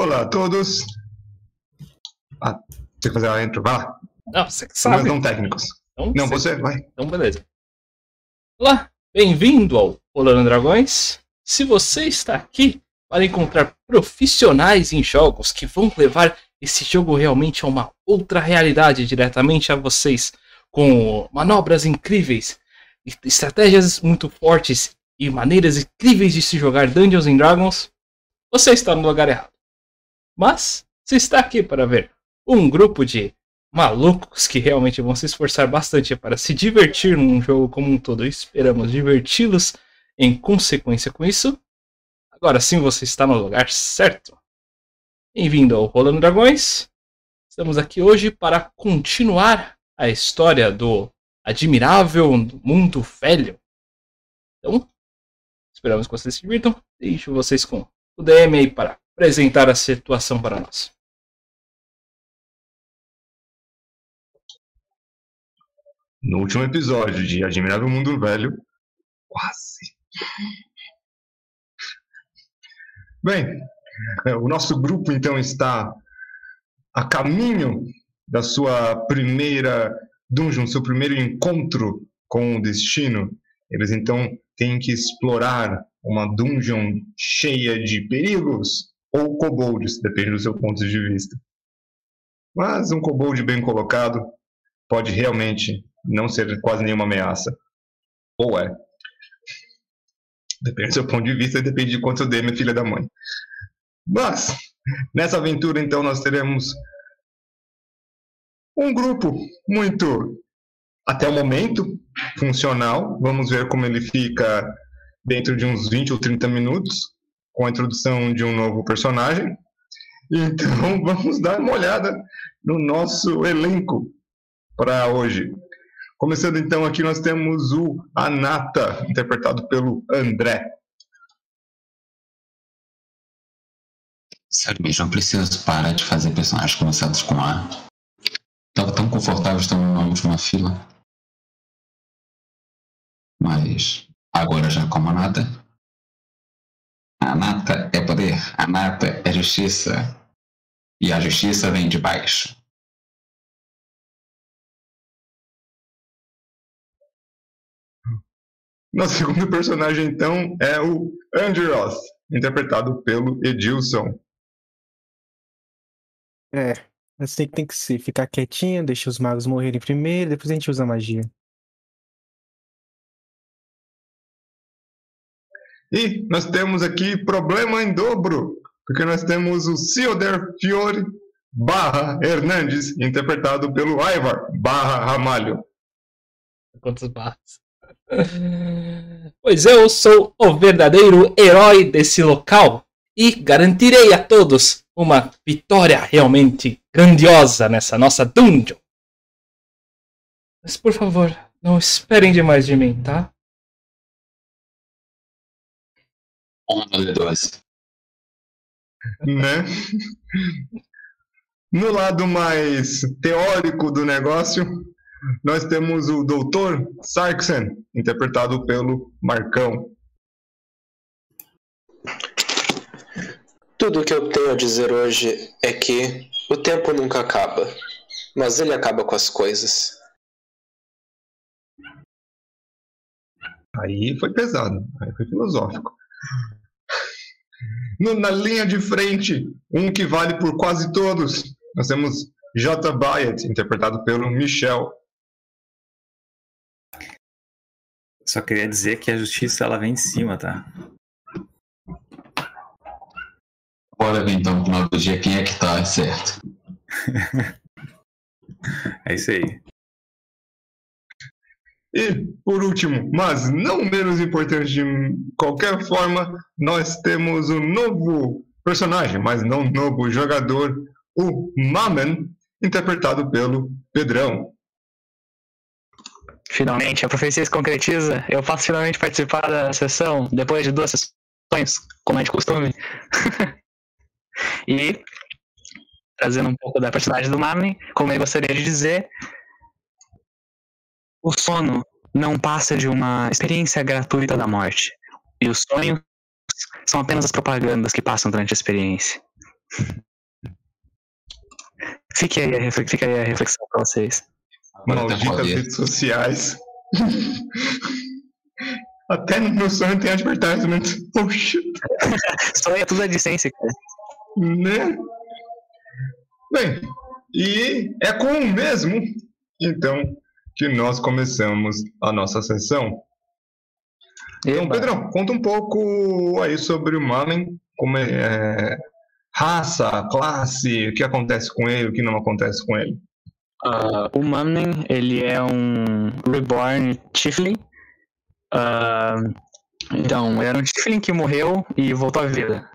Olá a todos. Ah, tem que fazer a intro, vai lá. não, você que sabe. não técnicos. Então, Não, você- vai. Então, beleza. Olá, bem-vindo ao Rolando Dragões. Se você está aqui para encontrar profissionais em jogos que vão levar esse jogo realmente a uma outra realidade diretamente a vocês, com manobras incríveis, estratégias muito fortes e maneiras incríveis de se jogar Dungeons and Dragons, você está no lugar errado. Mas você está aqui para ver um grupo de malucos que realmente vão se esforçar bastante para se divertir num jogo como um todo. Esperamos diverti-los em consequência com isso. Agora sim você está no lugar certo. Bem-vindo ao Rolando Dragões. Estamos aqui hoje para continuar a história do admirável mundo velho. Então, esperamos que vocês se divirtam. Deixo vocês com o DM aí para apresentar a situação para nós. No último episódio de Admirável Mundo Velho. Quase. Bem, é, o nosso grupo então está a caminho da sua primeira dungeon, seu primeiro encontro com o destino. Eles então têm que explorar uma dungeon cheia de perigos ou kobolds, depende do seu ponto de vista. Mas um kobold bem colocado pode realmente não ser quase nenhuma ameaça. Ou é. Depende do seu ponto de vista e depende de quanto DM é filha da mãe. Mas, nessa aventura, então, nós teremos um grupo muito, até o momento, funcional. Vamos ver como ele fica dentro de uns 20 ou 30 minutos, com a introdução de um novo personagem. Então, vamos dar uma olhada no nosso elenco para hoje. Começando então aqui, nós temos o Anata, interpretado pelo André. Sério mesmo, eu preciso parar de fazer personagens começados com A. Tava tão confortável estando na última fila. Mas agora já como a nata. A nata é poder, a nata é justiça. E a justiça vem de baixo. Nosso segundo personagem, então, é o Andros, interpretado pelo Edilson. É, você tem que se ficar quietinho, deixa os magos morrerem primeiro, depois a gente usa magia. E nós temos aqui problema em dobro, porque nós temos o Cioder Fiore barra Hernandes, interpretado pelo Ivar barra Ramalho. Quantas barras? Pois eu sou o verdadeiro herói desse local e garantirei a todos uma vitória realmente grandiosa nessa nossa dungeon. Mas por favor, não esperem demais de mim, tá? Onda de 12. né? No lado mais teórico do negócio, nós temos o Dr. Sarksen, interpretado pelo Marcão. Tudo o que eu tenho a dizer hoje é que o tempo nunca acaba, mas ele acaba com as coisas. Aí foi pesado, aí foi filosófico. No- na linha de frente, um que vale por quase todos, nós temos J. Byatt, interpretado pelo Michel. Só queria dizer que a justiça ela vem de cima, tá? Bora ver então no final do dia quem é que tá certo. É isso aí. E, por último, mas não menos importante de qualquer forma, nós temos um novo personagem, mas não novo jogador, o Mamen, interpretado pelo Pedrão. Finalmente, a profecia se concretiza. Eu posso finalmente participar da sessão depois de duas sessões, como é de costume. e, trazendo um pouco da personagem do Marlin, como eu gostaria de dizer, o sono não passa de uma experiência gratuita da morte. E os sonhos são apenas as propagandas que passam durante a experiência. Fique aí, a aí a reflexão pra vocês. Malditas redes sociais. Até no meu sonho tem advertisement. Poxa, Sonho é tudo a licença, cara. né? Bem, e é com o mesmo, então, que nós começamos a nossa sessão. Então. Pedrão, conta um pouco aí sobre o Mamen, como é, é, raça, classe, o que acontece com ele, o que não acontece com ele. Ah, o Mumning, ele é um Reborn Tiflin. Ah, então, ele era um Tiflin que morreu e voltou à vida.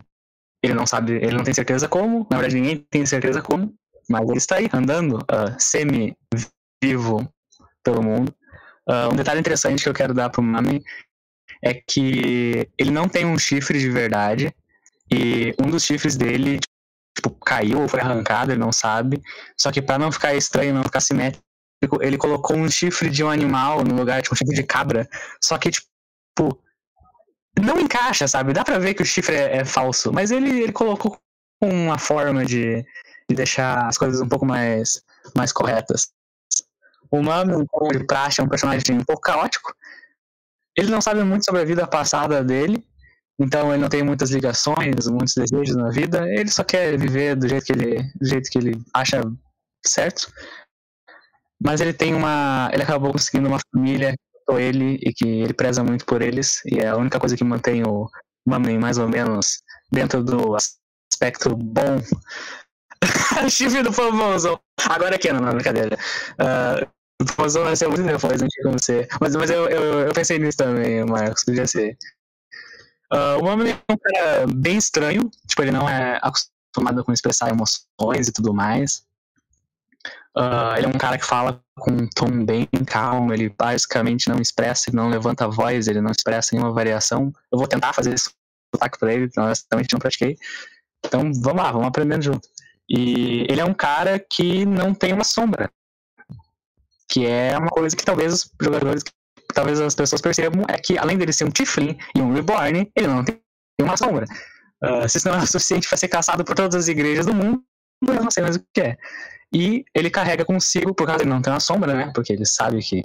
Ele não sabe, ele não tem certeza como, na verdade ninguém tem certeza como, mas ele está aí, andando, ah, semi-vivo pelo mundo. Ah, um detalhe interessante que eu quero dar pro Mumning é que ele não tem um chifre de verdade, e um dos chifres dele, tipo, caiu ou foi arrancado, ele não sabe. Só que pra não ficar estranho, não ficar simétrico, ele colocou um chifre de um animal no lugar, tipo, um chifre de cabra. Só que, tipo, não encaixa, sabe? Dá pra ver que o chifre é, é falso, mas ele, ele colocou uma forma de, de deixar as coisas um pouco mais, mais corretas. O como de praxe, é um personagem um pouco caótico. Ele não sabe muito sobre a vida passada dele, então ele não tem muitas ligações, muitos desejos na vida. Ele só quer viver do jeito que ele, do jeito que ele acha certo. Mas ele tem uma, ele acabou conseguindo uma família adotou ele e que ele preza muito por eles e é a única coisa que mantém o Mamen mais ou menos dentro do aspecto bom. Chifre do famoso. Agora aqui, não, não, brincadeira. Uh, o famoso vai ser muito depois, não tinha. Mas, mas eu, eu, eu pensei nisso também, Marcos, podia ser. Uh, o Mamen é um cara bem estranho, tipo, ele não é acostumado com expressar emoções e tudo mais. Uh, ele é um cara que fala com um tom bem calmo, ele basicamente não expressa, ele não levanta a voz, ele não expressa nenhuma variação. Eu vou tentar fazer esse sotaque pra ele, honestamente não pratiquei. Então vamos lá, vamos aprendendo junto. E ele é um cara que não tem uma sombra. Que é uma coisa que talvez os jogadores, talvez as pessoas percebam, é que além dele ser um Tiflin e um Reborn, ele não tem uma sombra. Uh, se isso não é o suficiente para ser caçado por todas as igrejas do mundo, eu não sei mais o que é. E ele carrega consigo, por causa ele não tem uma sombra, né? Porque ele sabe que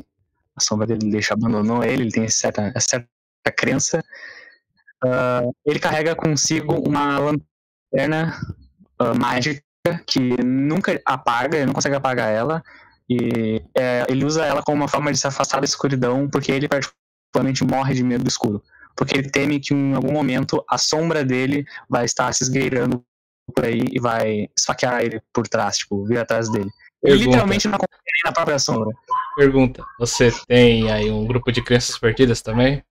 a sombra dele deixa abandonou ele, ele tem certa, certa crença. Uh, ele carrega consigo uma lanterna uh, mágica que nunca apaga, ele não consegue apagar ela. E é, ele usa ela como uma forma de se afastar da escuridão, porque ele particularmente morre de medo do escuro. Porque ele teme que em algum momento a sombra dele vai estar se esgueirando por aí e vai esfaquear ele por trás, tipo, vir atrás dele. Ele Pergunta. literalmente não consegue nem na própria sombra. Pergunta: você tem aí um grupo de crianças perdidas também?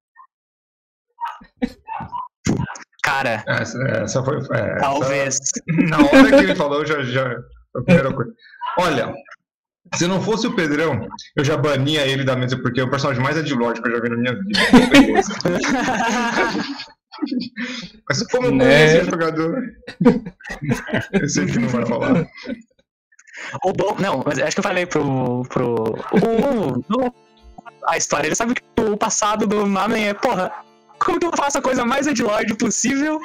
Cara, Essa, essa foi. é, essa- talvez. na hora que ele falou, já, já. A primeira coisa. Olha, se não fosse o Pedrão, eu já bania ele da mesa, porque é o personagem mais adilógico que eu já vi na minha vida. Mas como Né? esse jogador, eu sei que não vai rolar. O bom, não, mas acho que eu falei pro. pro o, o- a história, ele sabe que o passado do Mamen é, porra, como que eu faço a coisa mais Edlord possível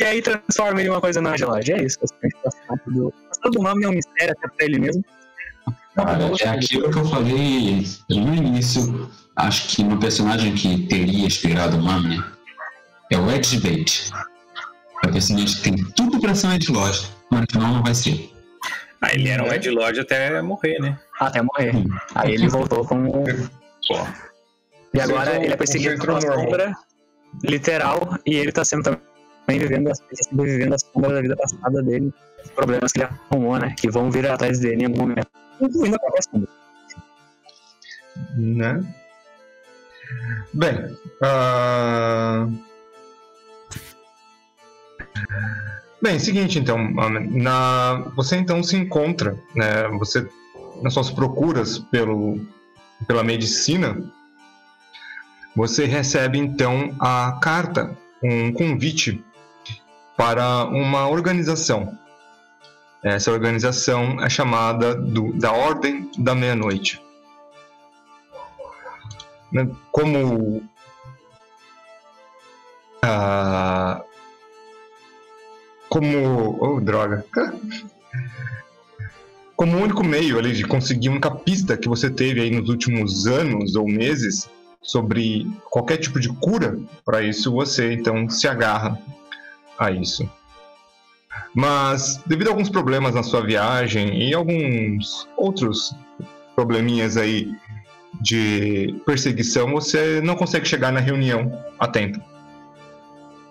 e aí transforma ele em uma coisa não Edlord? É isso, basicamente. O passado do, o passado do Mamen é um mistério até pra ele mesmo. Cara, é aquilo que eu falei no início. Acho que no personagem que teria inspirado o Mamne é o Edge Bait. É o personagem que tem tudo pra ser um Edge Lodge, mas no final não vai ser. Ah, ele era um Ed Lodge até morrer, né? Até morrer. Aí ele voltou com. Pô. E agora ele é perseguido por uma sombra literal e ele tá sendo também vivendo sobrevivendo as sombras da vida passada dele, os problemas que ele arrumou, né? Que vão vir atrás dele em algum momento. Incluindo a própria sombra. Né? Bem, ah, bem, seguinte então, na você então se encontra, né? Você nas suas procuras pelo pela medicina, você recebe então a carta, um convite para uma organização. Essa organização é chamada do, da Ordem da Meia-Noite como ah, como. Oh, droga. Como único meio ali de conseguir a única pista que você teve aí nos últimos anos ou meses sobre qualquer tipo de cura para isso, você então se agarra a isso. Mas devido a alguns problemas na sua viagem e alguns outros probleminhas aí de perseguição, você não consegue chegar na reunião a tempo.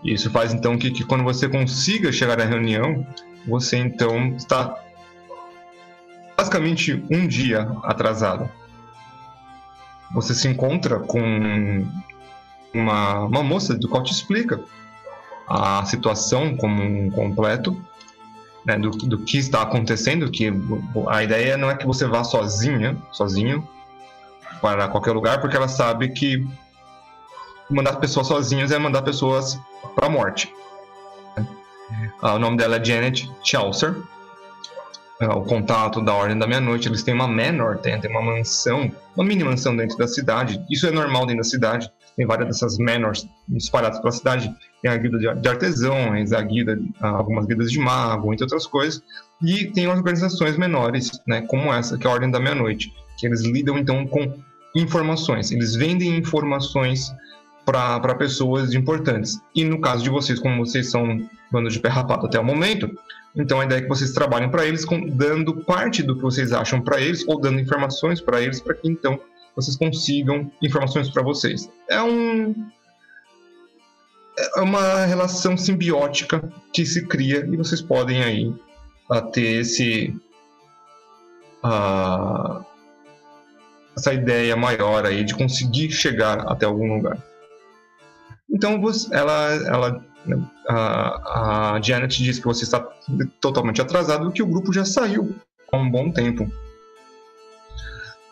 Isso faz então que, que quando você consiga chegar na reunião, você então está basicamente um dia atrasado. Você se encontra com uma, uma moça do qual te explica a situação como um completo, né, do, do que está acontecendo, que a ideia não é que você vá sozinha, sozinho, para qualquer lugar, porque ela sabe que mandar pessoas sozinhas é mandar pessoas para a morte. O nome dela é Janet Chaucer. Ah, o contato da Ordem da Meia-Noite, eles têm uma manor, tem, tem uma mansão, uma mini mansão dentro da cidade. Isso é normal dentro da cidade. Tem várias dessas manors espalhadas pela cidade. Tem a guilda de, artesãos, a guilda, algumas guildas de mago, entre outras coisas. E tem organizações menores, né, como essa, que é a Ordem da Meia-Noite, que eles lidam então com informações. Eles vendem informações para pessoas importantes. E no caso de vocês, como vocês são bando de pé rapado até o momento, então a ideia é que vocês trabalhem para eles, com, dando parte do que vocês acham para eles, ou dando informações para eles, para que então vocês consigam informações para vocês. É um é uma relação simbiótica que se cria e vocês podem aí uh, ter esse uh, essa ideia maior aí de conseguir chegar até algum lugar. Então ela, ela a, a Janet diz que você está totalmente atrasado e que o grupo já saiu há um bom tempo.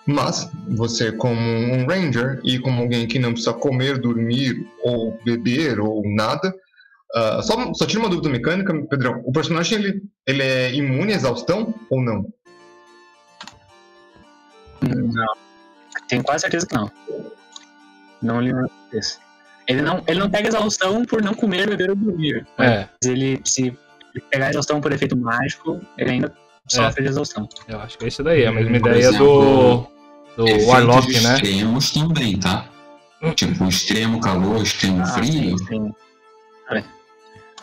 Mas você, como um ranger e como alguém que não precisa comer, dormir ou beber ou nada, uh, só, só tira uma dúvida mecânica, Pedrão. O personagem ele, ele é imune à exaustão ou não? Não. Tenho quase certeza que não. Não lembro desse. Ele não, ele não pega exaustão por não comer, beber ou dormir. É. Mas ele, se pegar exaustão por efeito mágico, ele ainda sofre de exaustão. Eu acho que é isso daí, é a mesma Por ideia exemplo, do, do Warlock, né? extremos também, tá? Tipo, extremo calor, extremo Ah, frio. sim, sim.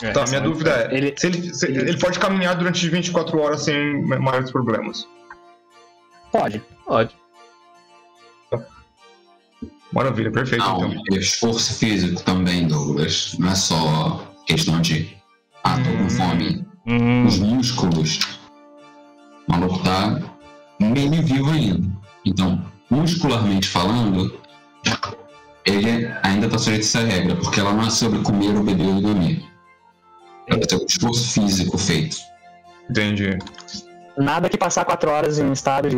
É. Tá, minha dúvida é, Ele- se ele, se ele pode caminhar durante 24 horas sem maiores problemas. Pode. Pode. Maravilha, perfeito Não, então. esforço físico também, Douglas. Não é só questão de. Ah, tô com Hum. fome. Hum, Os músculos. O maluco tá meio vivo ainda. Então, muscularmente falando, ele ainda tá sujeito a essa regra, porque ela não é sobre comer ou beber ou dormir. É um esforço físico feito. Entendi. Nada que passar quatro horas em estado de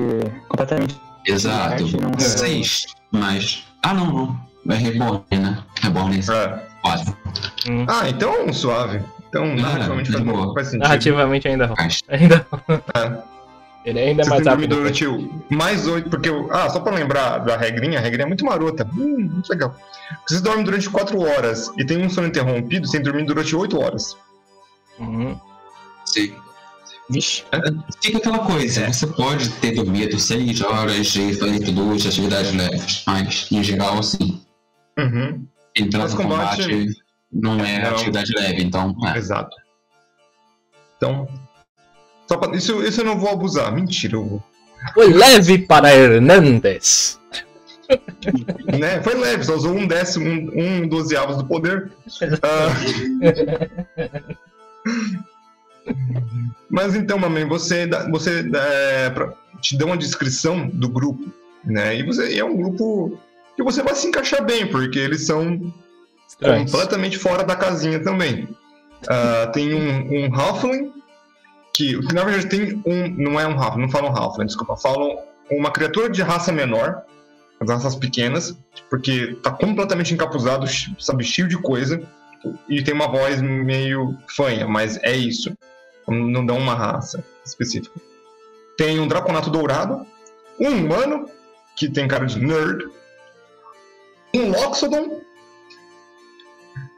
completamente. Exato. Não é. Seis, mas. Ah, não, não. É reborn, né? Reborn é É. quatro. Ah, então suave. Então, narrativamente faz, boa. faz sentido. narrativamente ainda Mas, ainda É. Ele ainda é Você mais tem dormido rápido. durante o- mais oito, porque. eu- Ah, só pra lembrar da regrinha, a regrinha é muito marota. Hum, muito legal. Vocês dormem durante quatro horas e tem um sono interrompido, sem dormir durante oito horas. Uhum. sim. Vixe. Fica aquela coisa, você pode ter dormido seis horas e feito duas atividades leves, mas em geral, assim, Uhum, entrar Mas no combate- combate, não é Não. atividade leve, então. É. exato. Então. Só pra... isso, isso eu não vou abusar. Mentira, eu vou. Foi leve para Hernandes. né? Foi leve, só usou um décimo, um, um dozeavos do poder. Ah. Mas então, mamãe, você, você é, te dá uma descrição do grupo, né? E você é um grupo que você vai se encaixar bem, porque eles são Estranhos. completamente fora da casinha também. Ah, tem um, um Halfling, que, que na verdade tem um. Não é um Halfling, não falam Halfling, desculpa, falam uma criatura de raça menor, as raças pequenas, porque tá completamente encapuzado, sabe, cheio de coisa, e tem uma voz meio fanha, mas é isso. Não dá uma raça específica. Tem um Draconato Dourado, um humano, que tem cara de nerd, um Loxodon,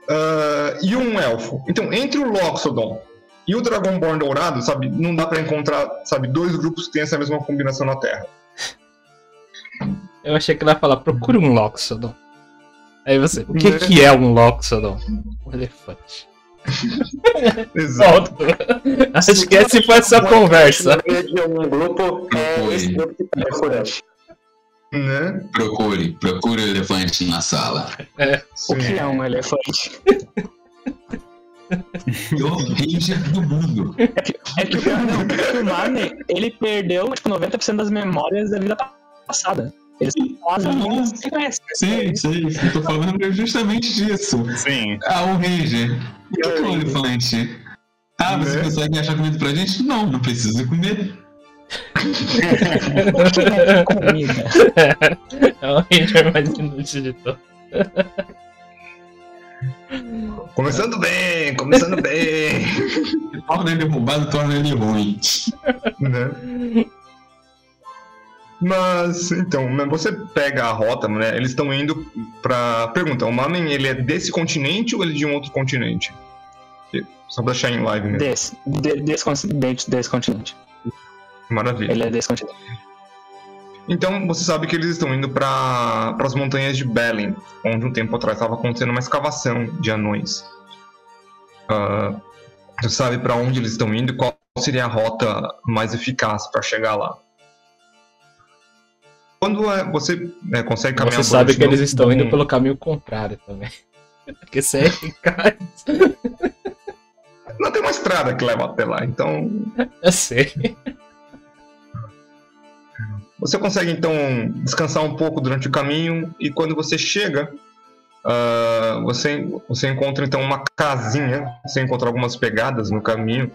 ah, e um elfo. Então, entre o Loxodon E o Dragonborn dourado, sabe, não dá pra encontrar, sabe, dois grupos que têm essa mesma combinação na Terra. Eu achei que ela ia falar, procure um Loxodon. Aí você, o que, Né? que é um Loxodon? Um elefante. Exato. Que essa foi essa conversa. Um grupo é Oi. esse grupo que tá procurando. Né? Procure, procure o elefante na sala. O que é um elefante? O Ranger do mundo. É que o pior não, porque o Marne, ele perdeu, tipo, 90% das memórias da vida passada. Eles fazem meninas que conhecem. Sim, sim, eu tô falando justamente disso. Sim. Ah, o Ranger. O que é um elefante? Ah, você Né? consegue achar comida pra gente? Não, não precisa comer. O que é comida? É o Ranger mais inútil de todos. Começando bem, começando bem. Torna ele roubado, torna ele ruim. né? Mas, então, você pega a rota, né? Eles estão indo pra. Pergunta, o Mamen, ele é desse continente ou ele é de um outro continente? Só pra deixar em live mesmo. Desse, de- desse, continente, desse continente. Maravilha. Ele é desse continente. Então, você sabe que eles estão indo para as montanhas de Belém, onde um tempo atrás estava acontecendo uma escavação de anões. Ah, você sabe para onde eles estão indo e qual seria a rota mais eficaz para chegar lá. Quando é, você né, consegue caminhar Você sabe que eles estão indo pelo caminho contrário também. Porque você é eficaz. Não tem uma estrada que leva até lá, então Eu sei. Você consegue então descansar um pouco durante o caminho e quando você chega, ah, você, você encontra então uma casinha, você encontra algumas pegadas no caminho.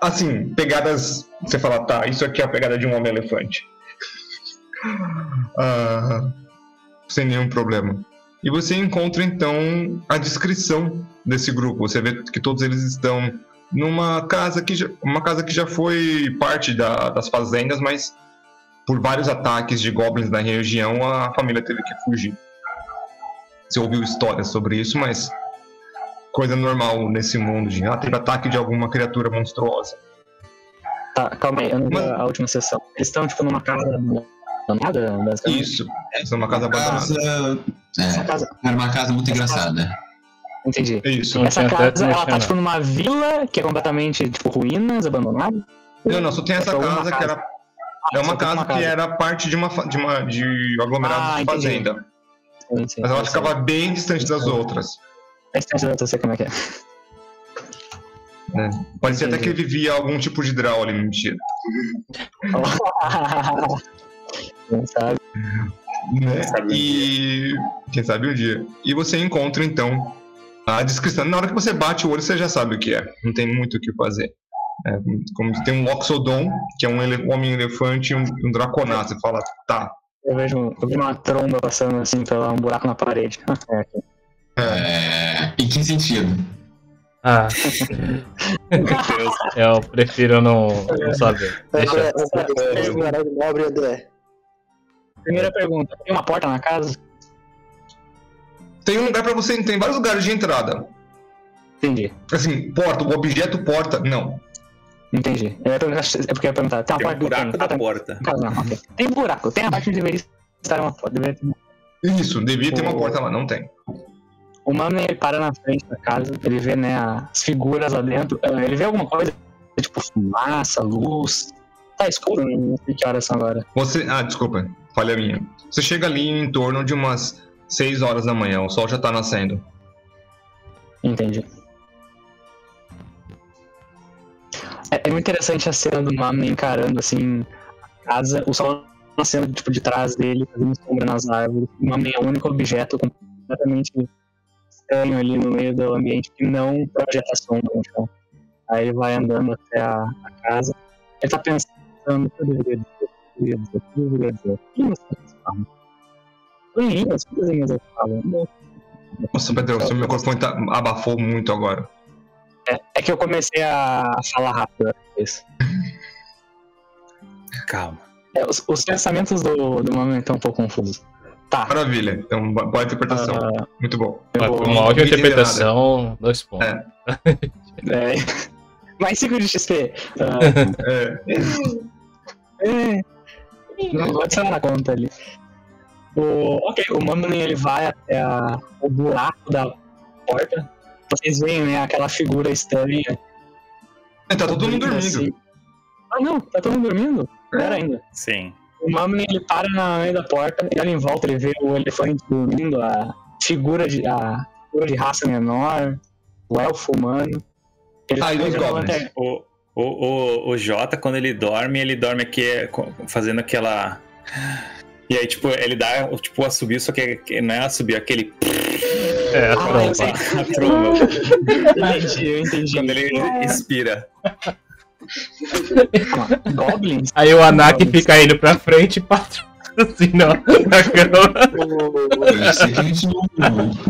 Assim, pegadas, você fala, tá, isso aqui é a pegada de um homem-elefante. Ah, sem nenhum problema. E você encontra então a descrição desse grupo. Você vê que todos eles estão numa casa que já, uma casa que já foi parte da- das fazendas, mas por vários ataques de goblins na região, a família teve que fugir. Você ouviu histórias sobre isso, mas coisa normal nesse mundo de ah, teve ataque de alguma criatura monstruosa. Tá, calma aí, eu não vi Mas- a última sessão. Eles estão, tipo, numa casa abandonada? Isso, isso é uma casa abandonada. Casa. Essa É, casa, era uma casa muito engraçada. entendi. Isso. Não Essa casa, ela tá, tipo, numa vila que é completamente, tipo, ruínas, abandonada? Não, não, só tem essa É uma casa que casa. era. É uma só tem casa que era parte de uma, fa- de uma de aglomerado Ah, de entendi. fazenda. Sim, sim, Mas ela sei. ficava bem distante das outras. É distante da eu sei como é que é. Parecia até que Entendi. vivia algum tipo de draw ali, mentira. Não sabe? né? sabe um E quem sabe um dia. E você encontra então a descrição. Na hora que você bate o olho, você já sabe o que é. Não tem muito o que fazer. É, como tem um Loxodon, que é um ele- homem-elefante e um, um Draconato. Você fala, tá. Eu vejo, eu vejo uma tromba passando assim pela um buraco na parede. É. É, em que sentido? Ah, Meu Deus. eu prefiro não, não saber. Deixa. Nobre, André. Primeira pergunta: tem uma porta na casa? Tem um lugar pra você. Tem vários lugares de entrada. Entendi, Assim, porta, o objeto porta, não. entendi. Eu ia perguntar, se- é porque eu ia perguntar: tem uma Tem um porta buraco tem, da ah, tem- porta. caso, não. Tem buraco, tem a parte onde deveria estar uma porta. Deveria ter Isso, devia ter uma O- porta lá, não tem. O mano ele para na frente da casa, ele vê né, as figuras lá dentro, eh, ele vê alguma coisa, tipo fumaça, luz. Tá escuro, não sei que horas são agora. Você. Ah, desculpa, falha minha. Você chega ali em torno de umas 6 horas da manhã, o sol já tá nascendo. Entendi. É, é muito interessante a cena do Mami encarando assim a casa, o sol nascendo tipo de trás dele, fazendo sombra nas árvores. O Mami é o único objeto completamente estranho ali no meio do ambiente que não projeta sombra no chão. Aí ele vai andando até a, a casa. Ele tá pensando eu deveria o que eu deveria dizer, o que eu deveria dizer. Que linhas que eles falam? Linhas eles falam? Nossa, Pedro, seu microfone tá, abafou muito agora. É, é que eu comecei a falar rápido. é Isso. Calma. É, os, os pensamentos do, do momento estão um pouco confusos. Tá. Maravilha, então bo- boa interpretação. ah, Muito bom. eu uma ótima interpretação, dois pontos. É. é, Mais 5 de XP. Ah, É, é. Não vou adicionar na conta ali. O, ok, o Mamman ele vai até a- o buraco da porta. Vocês veem, né, aquela figura estranha. é, tá todo mundo Assim. dormindo. Ah, não, tá todo mundo dormindo? Pera ainda. Sim. O Mamman ele para na meio da porta, ele olha em volta, ele vê o elefante dormindo, a figura de, a figura de raça menor, o elfo humano. Ele Ah, e os goblins? O, o, o, o Jota, quando ele dorme, ele dorme aqui é, fazendo aquela. E aí, tipo, ele dá tipo, o assobio, só que não é assobio, é aquele. É, Ah, eu pronto. sei. a tromba, entendi, eu entendi. quando ele expira. Goblins? Aí o Anak fica indo pra frente e assim, não, na cama. Que a gente não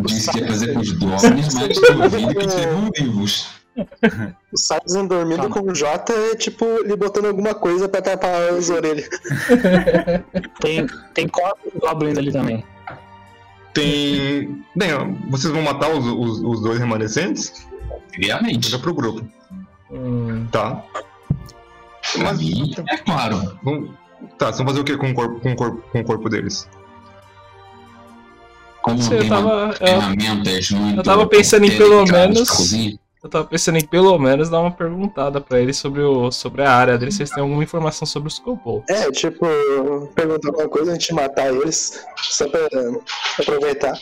disse que ia fazer com os goblins, mas tô ouvindo que eles vão vivos. O Sizen dormindo com o Jota é tipo ele botando alguma coisa pra tapar as orelhas. Tem, tem quatro goblins ali também. Tem. Bem, ó, vocês vão matar os, os, os dois remanescentes? Obviamente. Fica pro grupo, Hum, tá? Mas mim, é claro. vamos- Tá, vocês vão fazer o que com o corpo, com o corpo, com o corpo deles? Como sei, eu tava. Eu, muito eu tava pensando em pelo menos- cozinha, eu tava pensando em pelo menos dar uma perguntada pra ele sobre, o, sobre a área dele, se eles têm alguma informação sobre os kobolds. É, tipo, perguntar alguma coisa antes de matar eles, só pra aproveitar.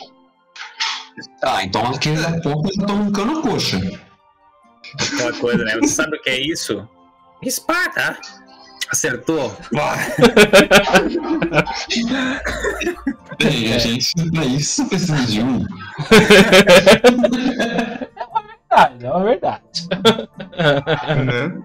Ah, então aqueles da porta já estão arrancando a coxa. Aquela coisa, né? Você sabe o que é isso? Espada! Acertou! Bem, a gente pra isso precisa de um. Verdade, é uma verdade. né?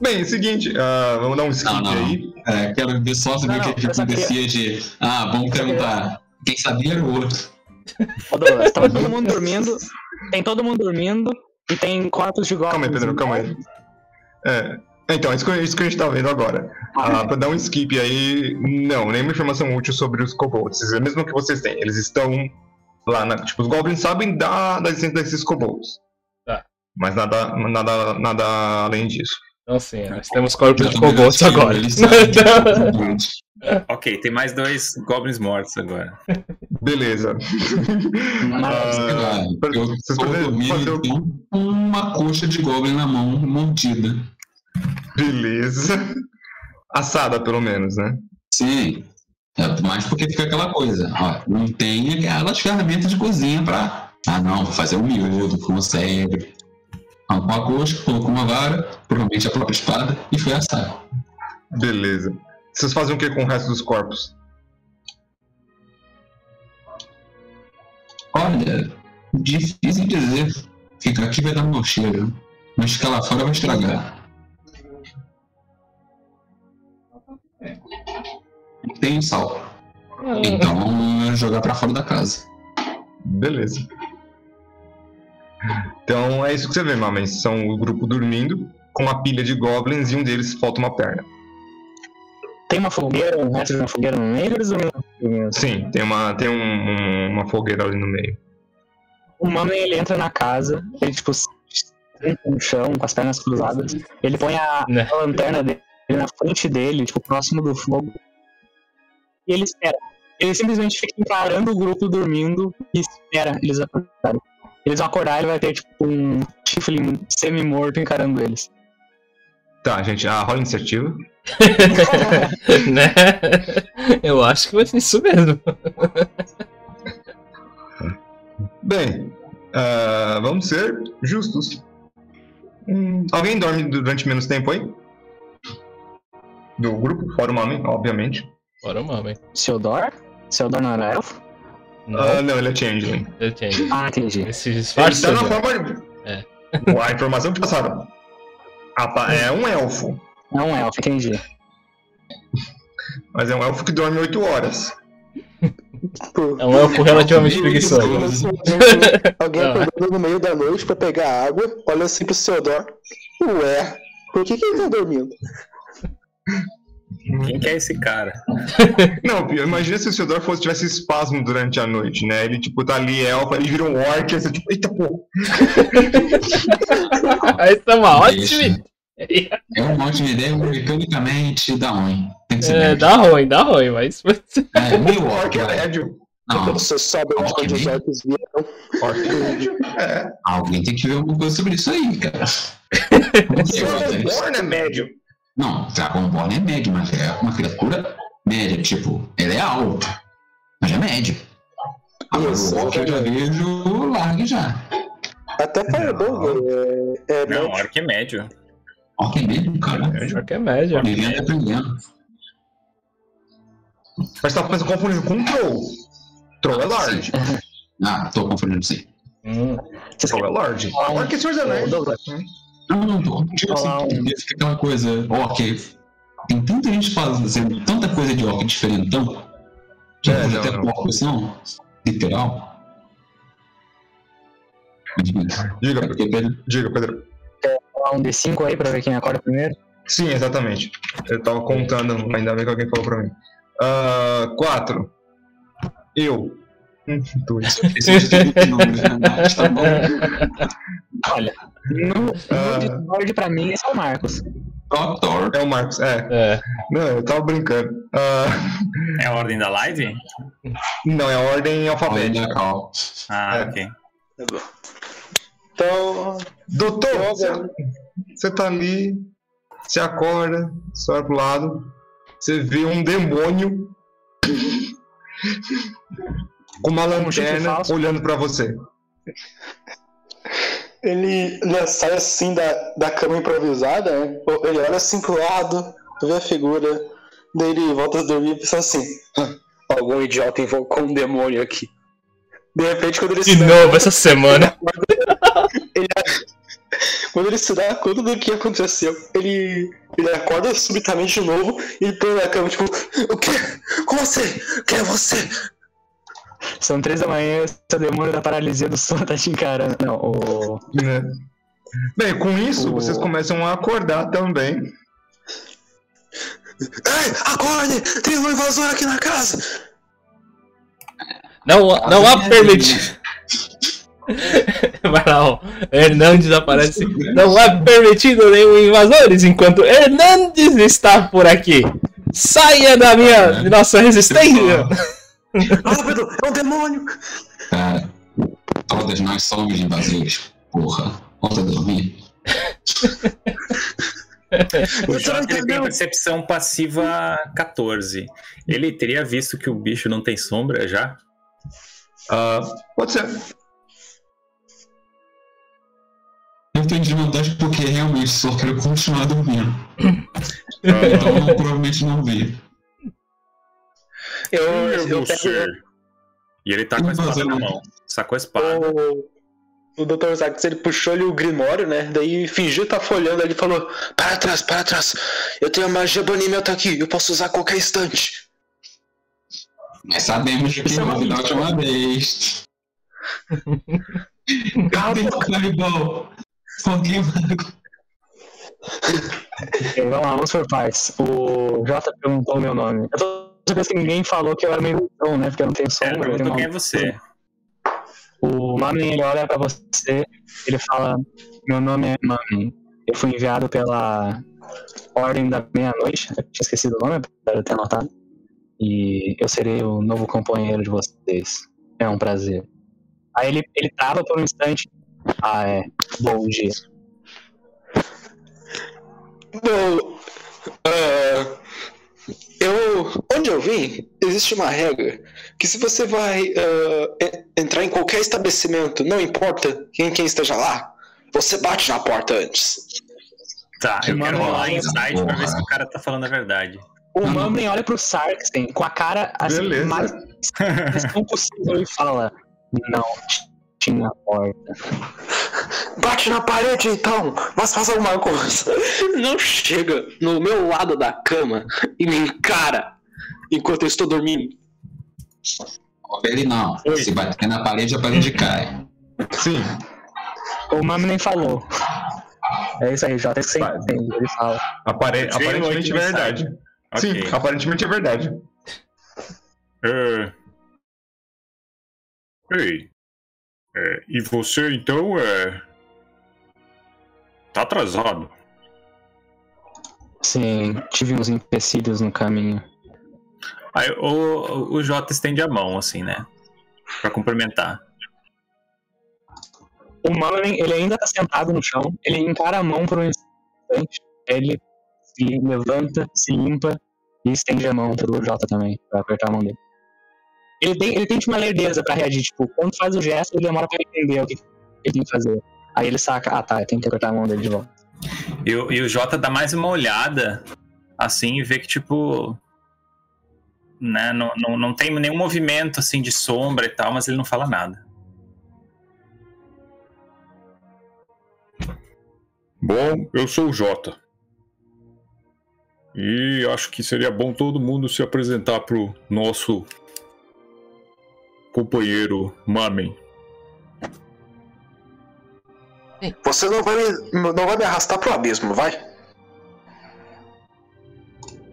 Bem, é o seguinte, ah, vamos dar um skip Não, não. aí. É, quero ver só saber Não, o que, não, que acontecia de. Ah, vamos perguntar. Quem sabia era o outro. Ô, Douglas, tava todo mundo dormindo. Tem todo mundo dormindo e tem quartos de goblins. Calma aí, Pedro, calma aí. É, então, isso que, isso que a gente tá vendo agora. Ah, pra dar um skip aí, não, nenhuma informação útil sobre os kobolds. É mesmo que vocês têm, eles estão lá na. Tipo, os goblins sabem da, da existência desses kobolds. Tá. Mas nada, nada, nada além disso. Então assim, nós temos corpos de kobolds agora. Ok, tem mais dois goblins mortos agora. Beleza. Mas, per- eu vocês podem fazer então, com uma coxa de goblin na mão, mordida. Beleza. Assada, pelo menos, né? Sim. É, mais porque fica aquela coisa. Ó, não tem aquelas ferramentas de cozinha pra. Ah, não, vou fazer um miúdo, consegue. Arrancou a coxa, colocou uma vara, provavelmente a própria espada, e foi assar. Beleza. Vocês fazem o que com o resto dos corpos? Olha, difícil dizer. Ficar aqui vai dar mau cheiro. Mas ficar lá fora vai estragar. Tem sal. Então, é jogar pra fora da casa. Beleza. Então é isso que você vê, Mamens. São o grupo dormindo, com uma pilha de goblins e um deles falta uma perna. tem uma fogueira, um resto de uma fogueira no meio, eles dormiram. Sim, tem uma, tem um- um- uma fogueira ali no meio. O Mano ele entra na casa, ele tipo no chão com as pernas cruzadas. Ele põe a, Né. a lanterna dele na frente dele, tipo próximo do fogo. E ele espera. Ele simplesmente fica encarando o grupo dormindo e espera eles acordarem. Eles vão acordar, ele vai ter tipo um Tiflin semi-morto encarando eles. Tá, gente, ah, rola iniciativa. né? Eu acho que vai ser isso mesmo. Bem, ah, vamos ser justos. Hum, alguém dorme durante menos tempo aí? Do grupo, fora o Mamen, obviamente. Bora, mama, hein? Seodor? Seodor não era elfo? Não, Ah, não, ele é Changeling. eu tenho. Ah, entendi. Esse Ele disfarce. tá na forma. É. A informação que passaram. É um elfo, É um elfo, entendi. mas é um elfo que dorme 8 horas. É um elfo relativamente preguiçoso. Alguém acordando no meio da noite pra pegar água, olha assim pro Seodor. Ué, por que, que ele tá dormindo? Quem que é esse cara? Não, imagina se o Theodore fosse tivesse espasmo durante a noite, né? Ele, tipo, tá ali, elfo, ele vira um orc, você, tipo, eita porra. Essa é uma ótima ideia. É uma ótima ideia, mecanicamente dá ruim. Tem que ser É, dá ruim, dá ruim, mas. É, meio Orc é médio. Não, Você sabe onde os orcs vieram? Orc é médio. É. alguém tem que ver alguma coisa sobre isso aí, cara. O que acontece? Dragonborn é médio. Não, Dragonborn é médio, mas é uma criatura média. Tipo, ele é alto, mas é médio. Agora o orc eu já vejo largue já. Até Fireball é, é Não, médio. orc é médio. Orc é médio, cara. Que é média. Vivendo e aprendendo. Mas tá pensando confundindo com um troll. Troll é large. Ah, tô confundindo sim. Hum. Troll é large. Orc é Senhor dos Anéis. Não, não, tô. Tipo assim, fica aquela coisa. Orc. Tem tanta gente fazendo tanta coisa de orc diferentão. Que É, pode não, até não. uma opção literal. Diga, é velho, diga, Pedro. falar um D5 aí pra ver quem acorda primeiro. Sim, exatamente. Eu tava contando, ainda bem que alguém falou pra mim. Ah, quatro. Eu. Hum, Dois. esse é o de número, né? Tá bom. Olha, no, Ah. no Discord pra mim esse é o Marcos. Thor. É o Marcos, é. É. Não, eu tava brincando. Ah, É a ordem da live? não, é a ordem alfabética. Ah, É. ok. Então, Doutor, você, você tá ali, você acorda, você olha pro lado, você vê um demônio com uma Um lanterna falso. olhando pra você. Ele né, sai assim da, da cama improvisada, né? Ele olha assim pro lado, vê a figura, daí ele volta a dormir e pensa assim: "Ah, algum idiota invocou um demônio aqui. De repente, quando ele De se dá novo essa semana. Quando ele se dá conta do que aconteceu, ele, ele acorda subitamente de novo e põe na cama, tipo, o quê? Como assim? Quem é você? São três da manhã, seu demônio da paralisia do sono tá te encarando. Não, o. né? Bem, com isso, O- vocês começam a acordar também. Ei, acorde! Tem um invasor aqui na casa! Não, não há permitido. Vai lá, ó. Hernandes aparece. Não há permitido nenhum invasores enquanto Hernandes está por aqui. Saia da minha de nossa resistência. Ah, Pedro, é um demônio! Cara, todas nós somos invasores. Porra, volta a dormir. O Você não Jota ele tem entendeu? percepção passiva 14. Ele teria visto que o bicho não tem sombra já? Ah, pode ser. Eu tenho desvantagem porque realmente só quero continuar dormindo. Então eu provavelmente não vi. Eu, Quem eu pego E ele tá com a espada na mão. Sacou a espada. o, o Dr. Zax, ele puxou ali o Grimório, né? Daí fingiu estar folhando, aí ele falou: Para trás, para trás! Eu tenho a magia banimento aqui, eu posso usar a qualquer instante. Mas sabemos de que Isso é uma houve da última vez. Cadê o Fireball? Foguinho mago. Vamos lá, vamos por partes. O Jota perguntou o meu nome. Eu tô sabendo que ninguém falou que eu era meio som, né? Porque eu não tenho som. É, perguntou quem é você. O Mamen, ele olha pra você, ele fala: Meu nome é Mamen. Eu fui enviado pela Ordem da Meia-Noite. Eu tinha esquecido o nome, eu ter anotado. E eu serei o novo companheiro de vocês. É um prazer. Aí ele, ele trava por um instante. Ah, é. Bom dia. Bom, ah, eu. Existe uma regra que se você vai en- entrar em qualquer estabelecimento, não importa quem, quem esteja lá, você bate na porta antes. Tá, eu Mano, quero rolar insight pra ver porra. se o cara tá falando a verdade. O. Mamen olha pro Sarksen com a cara assim, Beleza. mais possível e fala: Não tinha porta. Bate na parede então, mas faz alguma coisa. Não chega no meu lado da cama e me encara enquanto eu estou dormindo. Ele não. Se bater na parede, a parede cai. Sim. O Mami nem falou. É isso aí, Jota, é que você entende. Ele fala. Apare- aparentemente é verdade. Sim, aparentemente é verdade. É... Ei. É, e você então é. tá atrasado. Sim, tive uns empecilhos no caminho. Aí o, o Jota estende a mão, assim, né? Pra cumprimentar. O Mullen, ele ainda tá sentado no chão, ele encara a mão por um instante, ele se levanta, se limpa e estende a mão pro Jota também, pra apertar a mão dele. Ele tem, ele tem tipo, uma lerdeza pra reagir, tipo, quando faz o gesto, ele demora pra entender o que ele tem que fazer. Aí ele saca, ah tá, eu tenho que apertar a mão dele de volta. E, o- e o Jota dá mais uma olhada, assim, e vê que, tipo. Né, não, não, não tem nenhum movimento, assim, de sombra e tal, mas ele não fala nada. Bom, eu sou o Jota. E acho que seria bom todo mundo se apresentar pro nosso companheiro Mamen. Você não vai, me, não vai me arrastar pro abismo, vai?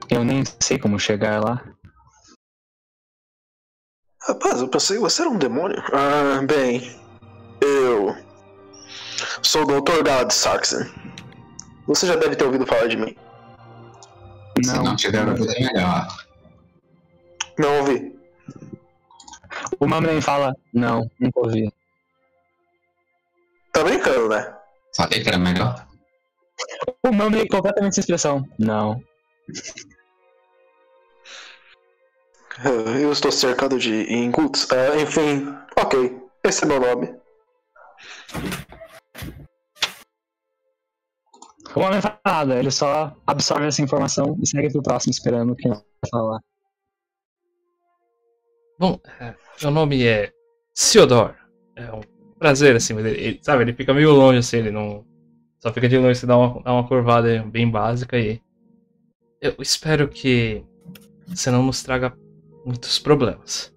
Eu nem sei como chegar lá. Rapaz, eu pensei que você era um demônio. Ah, bem. Eu. Sou o Dr. Galad Saxon. Você já deve ter ouvido falar de mim. Se não tiver, vai poder melhor. Não ouvi. O Mullen fala, não, nunca ouvi. Tá brincando, né? Falei que era melhor. O Mullen completamente sem expressão, não. Eu estou cercado de incultos. Ah, enfim, ok. Esse é meu nome. O Mullen fala nada, ele só absorve essa informação e segue pro próximo esperando o que ele vai falar. Bom, é, meu nome é Theodore. É um prazer, assim, ele, ele- sabe, ele fica meio longe, assim, ele não. Só fica de longe, você dá uma, dá uma curvada bem básica e. Eu espero que você não nos traga muitos problemas.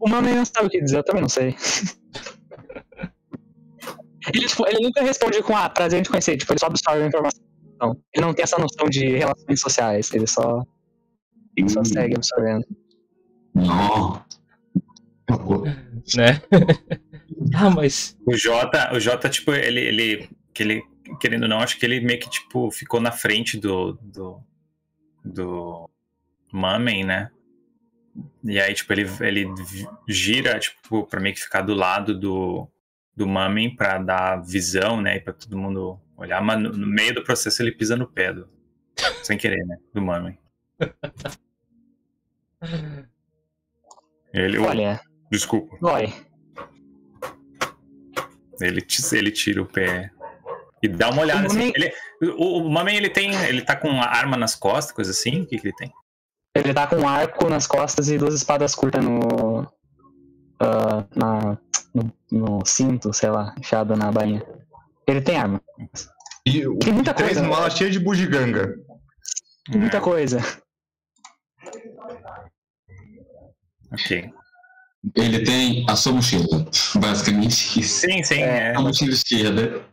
O Mullen não sabe o que dizer, eu também não sei. ele, tipo, ele nunca responde com, ah, prazer em te conhecer, tipo, ele só absorve a informação. Ele não tem essa noção de relações sociais, ele só, ele só segue absorvendo. Não. Né? ah, mas. O Jota, o Jota tipo, ele, ele, que ele, querendo ou não, acho que ele meio que, tipo, ficou na frente do, do, do Mamen, né? E aí, tipo, ele, ele gira, tipo, pra meio que ficar do lado do, do Mamen pra dar visão, né? E pra todo mundo olhar, mas no, no meio do processo ele pisa no pé do, sem querer, né? Do Mamen. Ele, Olha, desculpa, dói. ele, ele tira o pé e dá uma olhada. O assim. Mamen- Ele, o, o Mamen, ele tem, ele tá com a arma nas costas, coisa assim? O que, que ele tem? Ele tá com um arco nas costas e duas espadas curtas no. ah, na, no, no cinto, sei lá, enfiado na bainha. Ele tem arma. E Tem muita três coisa, né? malas cheias de bugiganga. Tem muita coisa. Ok. Ele tem a sua mochila. Basicamente isso. Sim, sim. É. É. A mochila esquerda.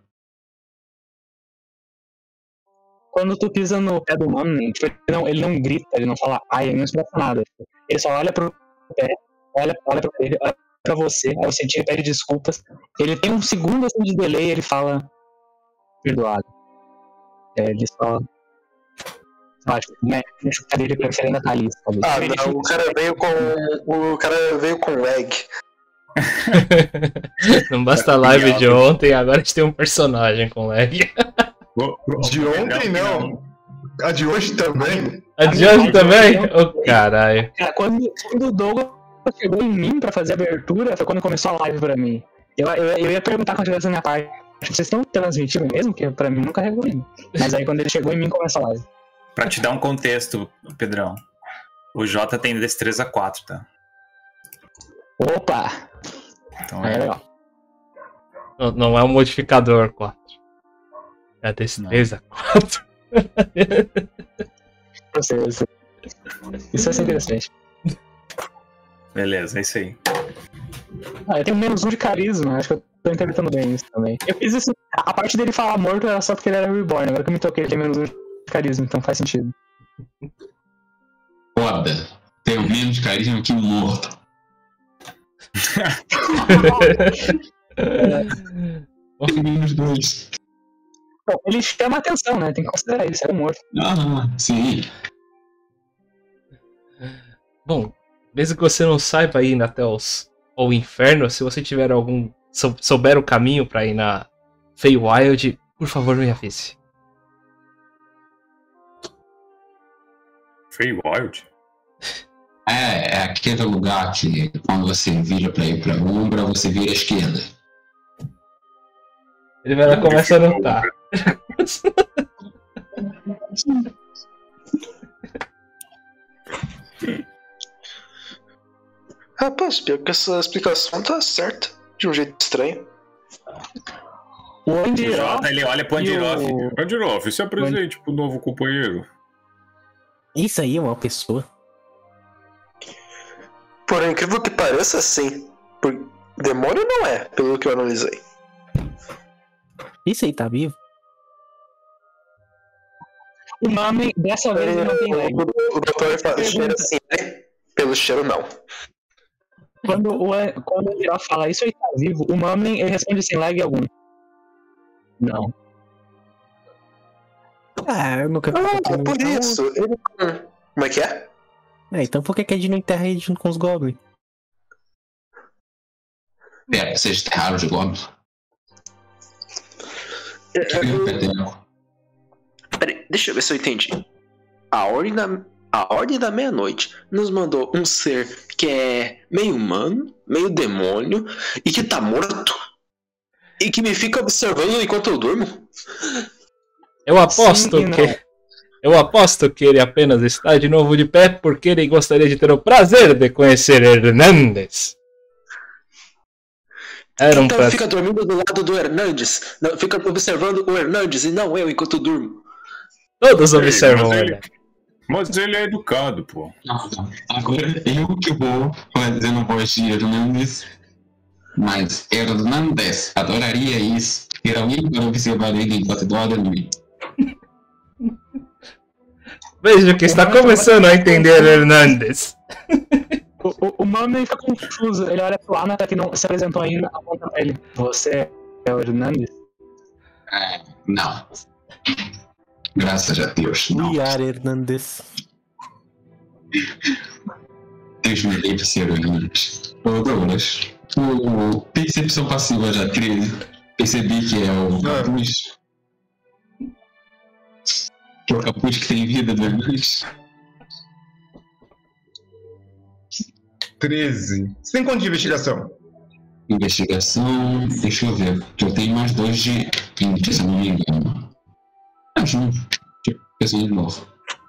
Quando tu pisa no pé do tipo, ele, não, ele não grita, ele não fala ai, ele não expressa nada. Ele só olha pro pé, olha, olha pra ele, olha pra você, aí você tira pede desculpas. Ele tem um segundo assim de delay ele fala perdoado. É, ele só. Só, tipo, mexe mexe o pé dele tá ali, sabe? Ah, não, o cara veio com. O cara veio com egg. Não basta a live de ontem, agora a gente tem um personagem com lag. De ontem, não. A de hoje também. Adiante também? Ô caralho. Cara, quando, quando o Douglas chegou em mim pra fazer a abertura, foi quando começou a live pra mim. Eu, eu, eu ia perguntar quando tivesse na minha parte. Vocês estão transmitindo mesmo? Que pra mim nunca carregou mim. Mas aí quando ele chegou em mim, começou a live. Pra te dar um contexto, Pedrão. O Jota tem destreza 4, tá? Opa! Então é é. legal. Não, não é um modificador 4. É destreza 4. Você, você. Isso vai ser interessante. Beleza, é isso aí. Ah, eu tenho menos um de carisma, acho que eu tô interpretando bem isso também. Eu fiz isso. A parte dele falar morto era só porque ele era reborn, agora que eu me toquei, ele tem menos um de carisma, então faz sentido. Foda. Tenho menos carisma que um morto. Tem menos dois. Bom, ele chama atenção, né? Tem que considerar isso, é um morto. Ah, sim. Bom, mesmo que você não saiba ir até os, ao inferno, se você tiver algum. sou- souber o caminho pra ir na Feywild, por favor me avise. Feywild? É, é aquele lugar que quando você vira pra ir pra Umbra, você vira à esquerda. Ele vai lá e começa a anotar. Rapaz, pior que essa explicação tá certa. De um jeito estranho. O O Andiró. Jota, ele olha pro Andiroff. o- Andiroff, se apresente pro novo companheiro. Isso aí é uma pessoa. Por incrível que pareça, sim. Por... Demônio não é, pelo que eu analisei. Isso aí tá vivo? O nome, dessa vez, ele não tem lag. O, doutor fala, cheira assim, né? Pelo cheiro, não. Quando o, An- quando o Andiró fala isso, ele tá vivo. O Mamen, ele responde sem lag algum. Não. Ah, eu nunca Ah, é por isso. Ele... Como é que é? É, então por que que a gente não enterra ele junto com os goblins? É, vocês enterraram os goblins. É, eu-? Peraí, deixa eu ver se eu entendi. A ordem da, a ordem da meia-noite nos mandou um ser que é meio humano, meio demônio e que tá morto. E que me fica observando enquanto eu durmo. Eu aposto Sim não. que. Eu aposto que ele apenas está de novo de pé porque ele gostaria de ter o prazer de conhecer Hernandes. Era um então fica dormindo do lado do Hernandes. Não, fica observando o Hernandes e não eu enquanto durmo. Todos observam ele. Mas ele é educado, pô. Não, não. Agora eu que vou fazendo voz de Hernandes. Mas Hernandes adoraria isso. Ter alguém para observar ele enquanto dorme. Vejo que está começando a entender Hernandes. O, o, o Mamen fica confuso. Ele olha pro Ana, que não se apresentou ainda, aponta pra ele. Você é o Hernandes? É, não. Graças a Deus, não. Yara Hernandes. Deus me livre, ser Hernandes. Ô, Douglas, o percepção passiva já 13. Percebi que é o capuz. Que é o capuz que tem vida do Hernandes. 13. Você tem quanto de investigação? Investigação. Deixa eu ver. Que eu tenho mais dois de 20, se eu não me engano. Junto. Deixa eu de novo.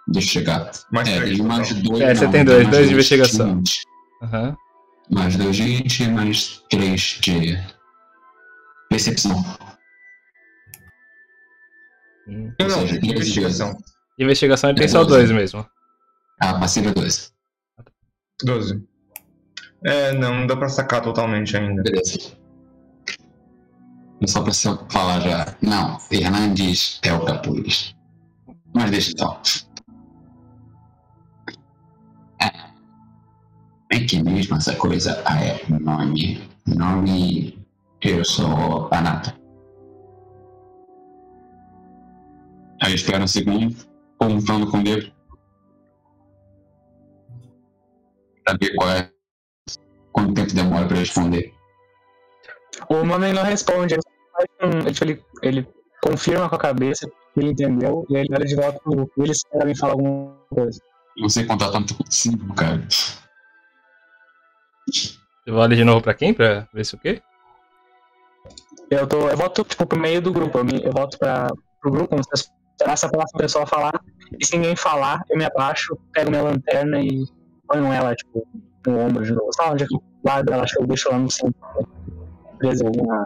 Deixa eu chegar. Mais é, três. mais então. dois. É, você não, tem dois, mais dois de investigação. 20. Aham. Mais dois de 20, mais três de percepção. Hum. Não, não, Ou seja, de investigação. De investigação ele tem É só dois mesmo. Ah, passiva 2. 12. É, não, não dá pra sacar totalmente ainda. Beleza. Só pra você falar já. Não, Hernandes é o capuz. Mas deixa então. É. Que mesmo essa coisa. Ah, é. Nome. Nome. Eu sou Anata. Aí espera um segundo. Contando com ele. Pra ver qual é. Quanto tempo demora pra responder. O Mamen não responde. Ele, faz um- ele, confirma com a cabeça que ele entendeu. E aí ele olha de volta pro grupo. E ele espera alguém falar alguma coisa. Não sei contar tanto consigo, cara. Eu vou ali de novo pra quem? Pra ver se o quê? Eu, tô, eu volto tipo, pro meio do grupo. Eu, me, eu volto pra, pro grupo, como se eu esperasse a próxima pessoa falar. E se ninguém falar, eu me abaixo, pego minha lanterna e ponho ela, tipo, no ombro de novo. Sabe onde é que eu guardo ela? Acho que eu deixo ela no centro. né?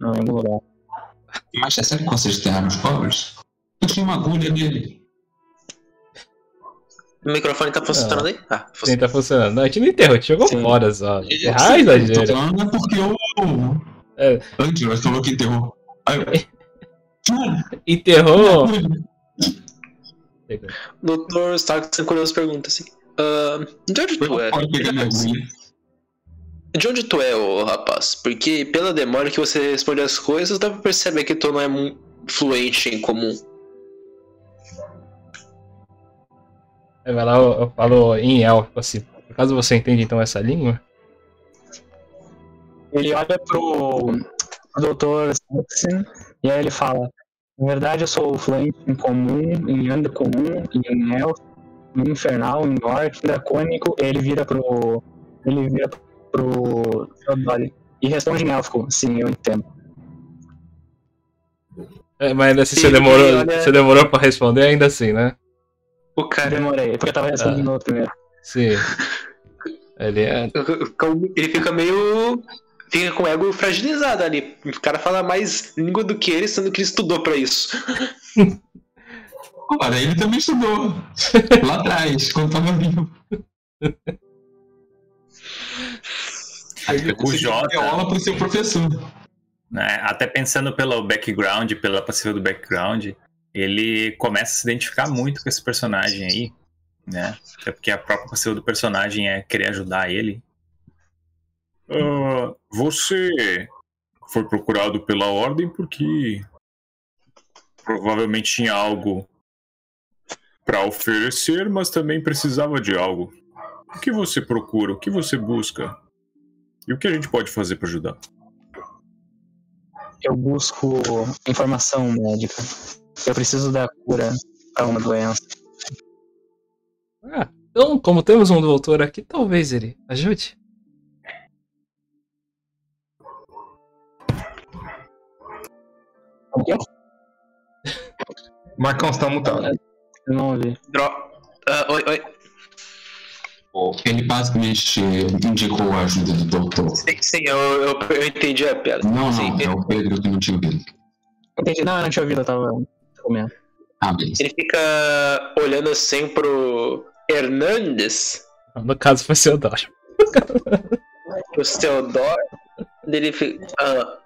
Não, em algum lugar. Mas é sério que vocês enterraram os pobres? Eu tinha uma agulha nele. O microfone tá funcionando aí? Ah, Sim, funcionou. tá funcionando. Não, a gente não enterrou, a gente jogou Sim. fora só. É Sim, eu tô exagero. falando é porque eu. É. Antes, falou que enterrou. Aí eu. Enterrou. Doutor Stark sem curioso pergunta assim. De onde tu é? De onde tu é, ô rapaz? Porque pela demora que você responde as coisas, dá pra perceber que tu não é fluente em comum. Aí vai lá, eu, eu falo em élfico assim. Por acaso você entende então essa língua? Ele olha pro Dr. Saxon e aí ele fala: Na verdade, eu sou fluente em comum, em anda comum, em elfo, infernal, em orc, dracônico. Ele vira pro. Ele vira pro Theodore e responde em élfico. Sim, eu entendo. É, mas ainda assim Sim, você demorou, olha- você demorou pra responder ainda assim, né? O cara demorei, porque eu tava respondendo outro primeiro. Sim. Ele é. ele fica meio. Fica com o ego fragilizado ali. O cara fala mais língua do que ele, sendo que ele estudou pra isso. Ora, ele também estudou. Lá atrás, quando tava vivo. O Jota- aula pro seu professor. né, até pensando pelo background, pela passiva do background, ele começa a se identificar muito com esse personagem aí, né? Até porque a própria passiva do personagem é querer ajudar ele. Ah, você foi procurado pela ordem porque provavelmente tinha algo para oferecer, mas também precisava de algo. O que você procura? O que você busca? E o que a gente pode fazer para ajudar? Eu busco informação médica. Eu preciso da cura para uma doença. Ah, então, como temos um doutor aqui, talvez ele ajude. O quê? Marcão, você tá mutado. Eu não ouvi. Dro... Ah, oi, oi. Ele basicamente indicou a ajuda do doutor. Sim, sim, eu, eu, eu entendi a piada. Não, sim, não, é o Pedro que não tinha ouvido. Entendi. Não, eu não tinha ouvido, eu tava comendo. Ah, beleza. Ele fica olhando assim pro Hernandes, No caso, foi seu Dodge. pro Theodore. Ele fica. Ah,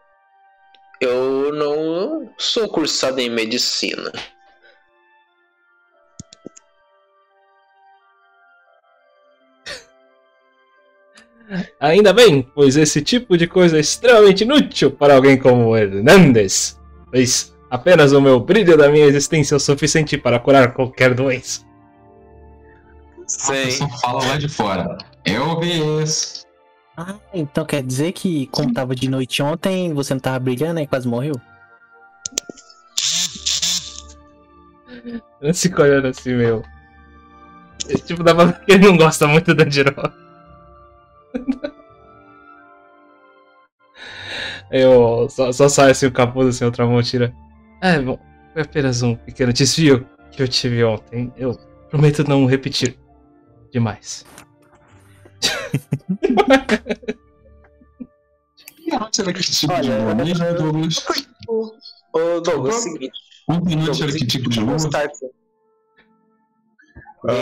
eu não sou cursado em medicina. Ainda bem, pois esse tipo de coisa é extremamente inútil para alguém como Hernandes. Pois apenas o meu brilho da minha existência é o suficiente para curar qualquer doença. Pessoa fala lá de fora. Eu obedeço. Ah, então quer dizer que, como tava de noite ontem, você não tava brilhando e quase morreu? Ele fica olhando assim, meu. Tipo, dá pra ver que ele não gosta muito da Jiró. Eu só, só sai assim o capuz assim, outra mão tira. É, bom, foi apenas um pequeno desvio que eu tive ontem. Eu prometo não repetir demais. Será que tipo de Olha, lua mesmo, eu- Douglas? Ô, Douglas, é o seguinte. Noite era Douglas, que tipo de lua? Quem,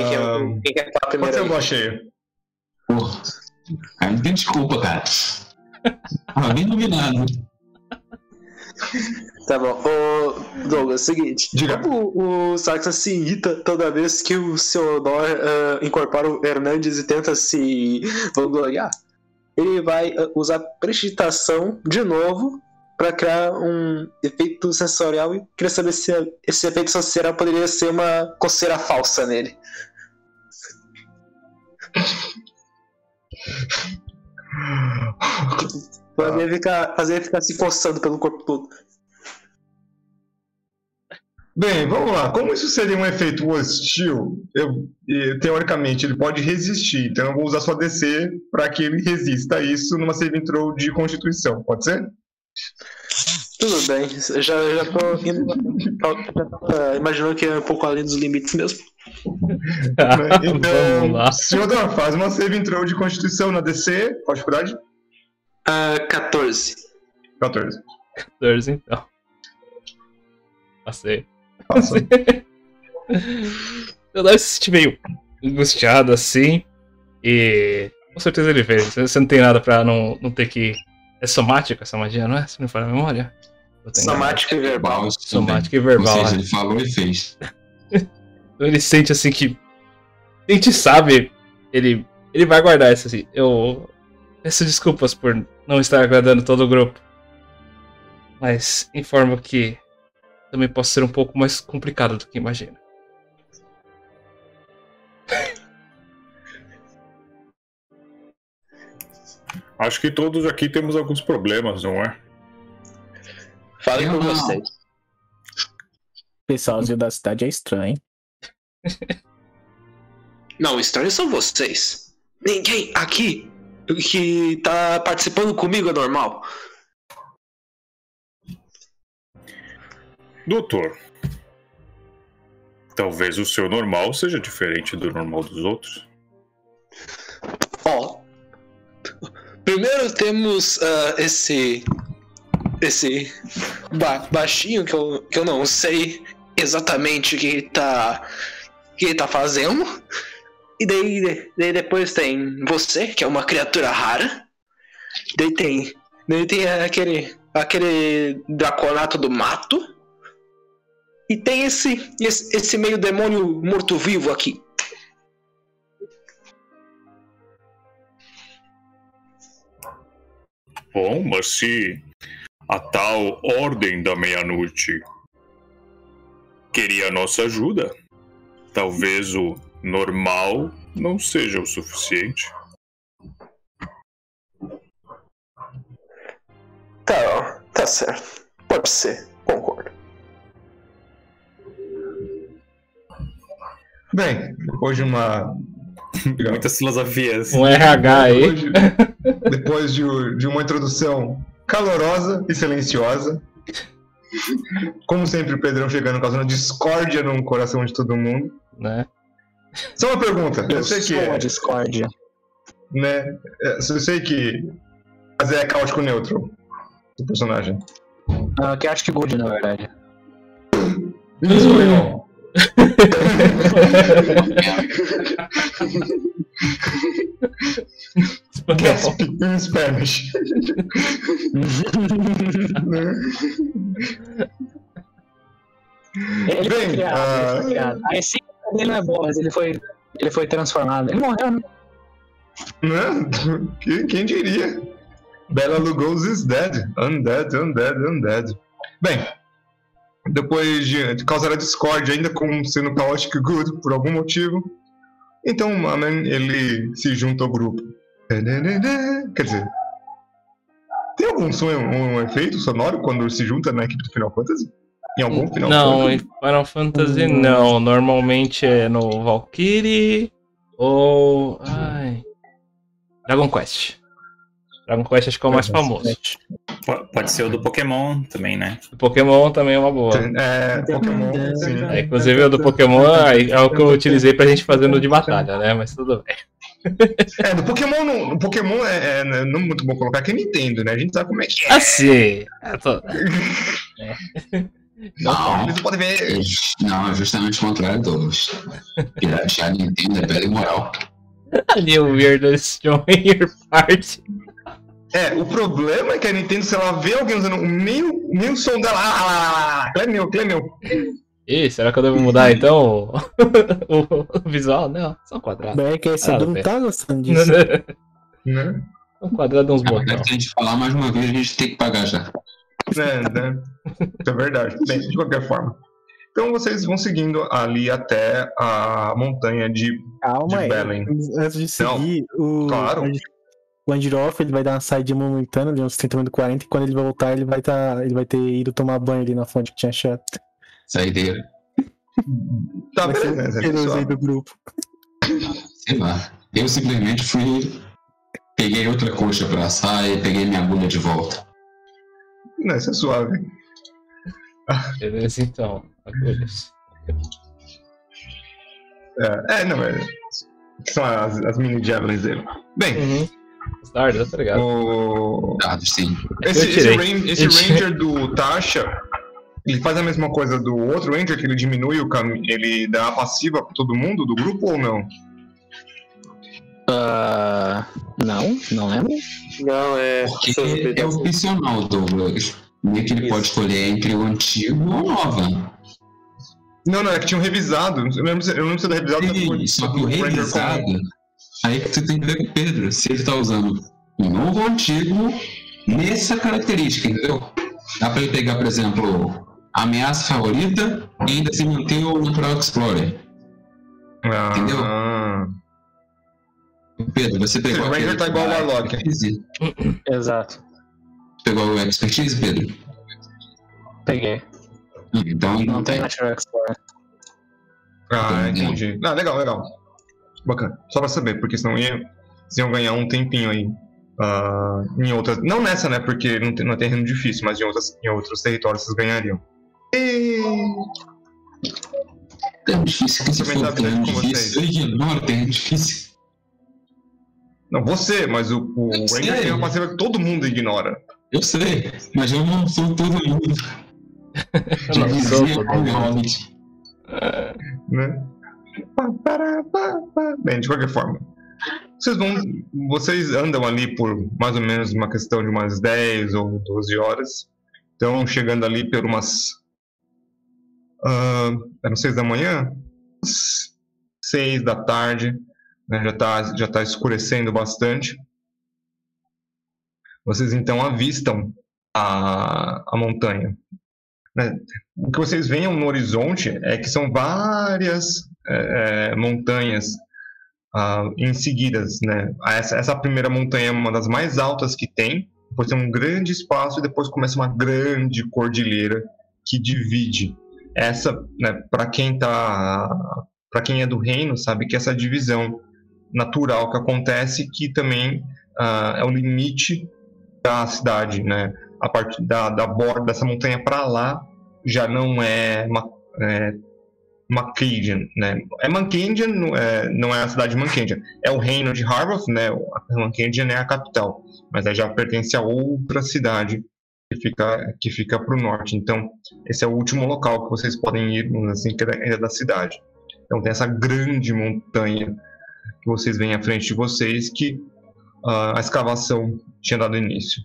quer, Ah, quem quer falar Pode primeiro? ser aí? lua cheia. Porra. Aí não tem desculpa, cara. Ah, bem dominado. Tá bom. Ô, Douglas, seguinte. Diga. Como o Saxon se irrita toda vez que o Theodore ah, incorpora o Hernandes e tenta se vangloriar, ele vai ah, usar prestidigitação de novo para criar um efeito sensorial e queria saber se esse efeito sensorial poderia ser uma coceira falsa nele. Fazer ele ficar, fazer ficar se forçando pelo corpo todo. Bem, vamos lá. Como isso seria um efeito hostil, eu, teoricamente ele pode resistir. Então eu vou usar sua DC para que ele resista a isso numa save throw de constituição. Pode ser? Tudo bem, já, já tô indo, já tava imaginando que é um pouco além dos limites mesmo. Então, Vamos lá. senhor, faz uma save throw de constituição na DC. Qual a dificuldade? Ah, 14. 14. 14, então. Passei. Passa. Eu deve se sentir meio angustiado assim. E com certeza ele fez. Você não tem nada pra não, não ter que. É somático essa magia, não é? Se não for a memória. Somático e verbal. Somático e verbal. Ou seja, né? ele falou e fez. Então ele sente assim que. A gente sabe. Ele. Ele vai guardar isso assim. Eu. Peço desculpas por não estar agradando todo o grupo. Mas informo que também posso ser um pouco mais complicado do que imagina. Acho que todos aqui temos alguns problemas, não é? Falem por não. vocês. O pessoalzinho da cidade é estranho. Não, estranhos são vocês. Ninguém aqui que tá participando comigo é normal. Doutor, talvez o seu normal seja diferente do normal dos outros. Ó. Primeiro temos ah, esse. Esse. ba- baixinho que eu, que eu não sei exatamente o que ele tá. que ele tá fazendo. E daí, daí depois tem você, que é uma criatura rara. Daí tem. Daí tem aquele. aquele draconato do mato. E tem esse. esse, esse meio demônio morto-vivo aqui. Bom, mas se a tal Ordem da Meia-Noite queria a nossa ajuda, talvez o normal não seja o suficiente. Tá, tá certo. Pode ser, concordo. Bem, depois de uma. Muitas filosofias. Um RH aí. Depois de, depois de, de uma introdução calorosa e silenciosa. Como sempre, o Pedrão chegando causando discórdia no coração de todo mundo. Né? Só uma pergunta. Eu, Eu sei que. é, discórdia. né? Eu sei que. Mas é caótico neutro. O personagem. Ah, que acho que good, na verdade. Isso, Leon. Gasp in Spanish. Né? Ele foi Bem, criado, ah, ele foi criado. A essência dele não é boa, mas ele foi, ele foi transformado. Ele morreu, né? Né? Que- Quem diria? Bela Lugosi is dead. Undead, undead, undead. Bem, depois de, de causar a discórdia, ainda como sendo Chaotic Good por algum motivo, então o Mamen ele se junta ao grupo. Quer dizer, tem algum som, um efeito sonoro quando se junta na equipe do Final Fantasy? Em algum Final Não, Fantasy? em Final Fantasy não. Normalmente é no Valkyrie ou. Ai. Dragon Quest. Dragon Quest acho que é o mais famoso. Po- Pode ser o do Pokémon também, né? O Pokémon também é uma boa. É, Pokémon, sim. É, inclusive o do Pokémon é o que eu utilizei pra gente fazer no de batalha, né? Mas tudo bem. É, no Pokémon, não, no Pokémon é, é não muito bom colocar que é Nintendo, né? A gente sabe como é que é. Assim. tô- Não, Você pode ver. é não, é justamente o contrário, Douglas. Piratear Nintendo é bela e moral. New Weird Destroy Your Party. É, o problema é que a Nintendo, se ela vê alguém usando o meio, meio som dela, ah, lá, lá, lá, lá, é é. Ih, será que eu devo mudar então o, o visual? Não, só um quadrado. Bem, que esse Ah, não tá gostando disso. Né? um quadrado uns Na botões. se a gente falar mais uma vez, a gente tem que pagar já. né, né? É verdade. Bem, de qualquer forma. Então vocês vão seguindo ali até a montanha de. Calma De aí. Belém. Antes de seguir, o, claro. o Andiroff ele vai dar uma saída momentânea de uns 30 minutos 40 e quando ele voltar ele vai, tá, ele vai ter ido tomar banho ali na fonte que tinha chato. Saideira. Tá, beleza. pessoal? aí do grupo. Sei lá. Eu simplesmente fui. Peguei outra coxa pra assar e peguei minha agulha de volta. Não, isso é suave. Beleza, então. Agulhas. É, é não, é. São as, as mini javelins dele. Bem, Uhum. Os dardos, tá ligado? o. Dados, sim. Esse, Eu esse, ran- esse Eu. Ranger do Tasha, ele faz a mesma coisa do outro Ranger, que ele diminui o caminho. Ele dá a passiva pra todo mundo do grupo ou não? Ah, não, não lembro. Não, é. Porque é opcional, Douglas. Meio que ele Isso. pode escolher entre o antigo ou a nova. Não, não, é que tinham revisado. Eu lembro, se- eu lembro se era revisado Sim, só que o revisado. Aí que tu tem que ver com o Pedro, se ele tá usando um novo ou antigo nessa característica, entendeu? Dá pra ele pegar, por exemplo, ameaça favorita e ainda se manter o Natural Explorer. Entendeu? Ah, Pedro, você pegou. O Ranger tá igual o Warlock. Exato. Pegou o Expertise, Pedro? Peguei. Então, Não tem Natural Explorer. ah, Entendeu? entendi. Ah, legal, legal. Bacana. Só pra saber, porque senão ia, vocês iam ganhar um tempinho aí. ah, em outras. Não nessa, né? Porque não, tem, não é terreno difícil, mas em, outras, em outros territórios vocês ganhariam. Terreno difícil, que tá for com difícil, eu ignoro terreno difícil. Não, você, mas o, o Eu Ranger sei. tem uma passiva que todo mundo ignora. Eu sei, mas eu não sou todo mundo. Sou Dizia o. Hobbit. né? Bem, de qualquer forma, vocês vão, vocês andam ali por mais ou menos uma questão de umas 10 ou 12 horas. Então, chegando ali por umas ah, eram 6 da manhã, 6 da tarde, né? já está já tá escurecendo bastante. Vocês então avistam a, a montanha. né? O que vocês veem no horizonte é que são várias é, é, montanhas ah, em seguidas, né? Essa, essa primeira montanha é uma das mais altas que tem, depois tem um grande espaço e depois começa uma grande cordilheira que divide. Essa, né, para quem tá, para quem é do reino, sabe que essa divisão natural que acontece que também ah, é o limite da cidade, né? A partir da, da borda dessa montanha para lá já não é, Ma, é Macadian, né? É é, não é a cidade de Mancadian. É o reino de Harvard, né? A Mancadian é a capital, mas já pertence a outra cidade que fica que fica para o norte. Então, esse é o último local que vocês podem ir, assim, que é da cidade. Então, tem essa grande montanha que vocês veem à frente de vocês que ah, a escavação tinha dado início.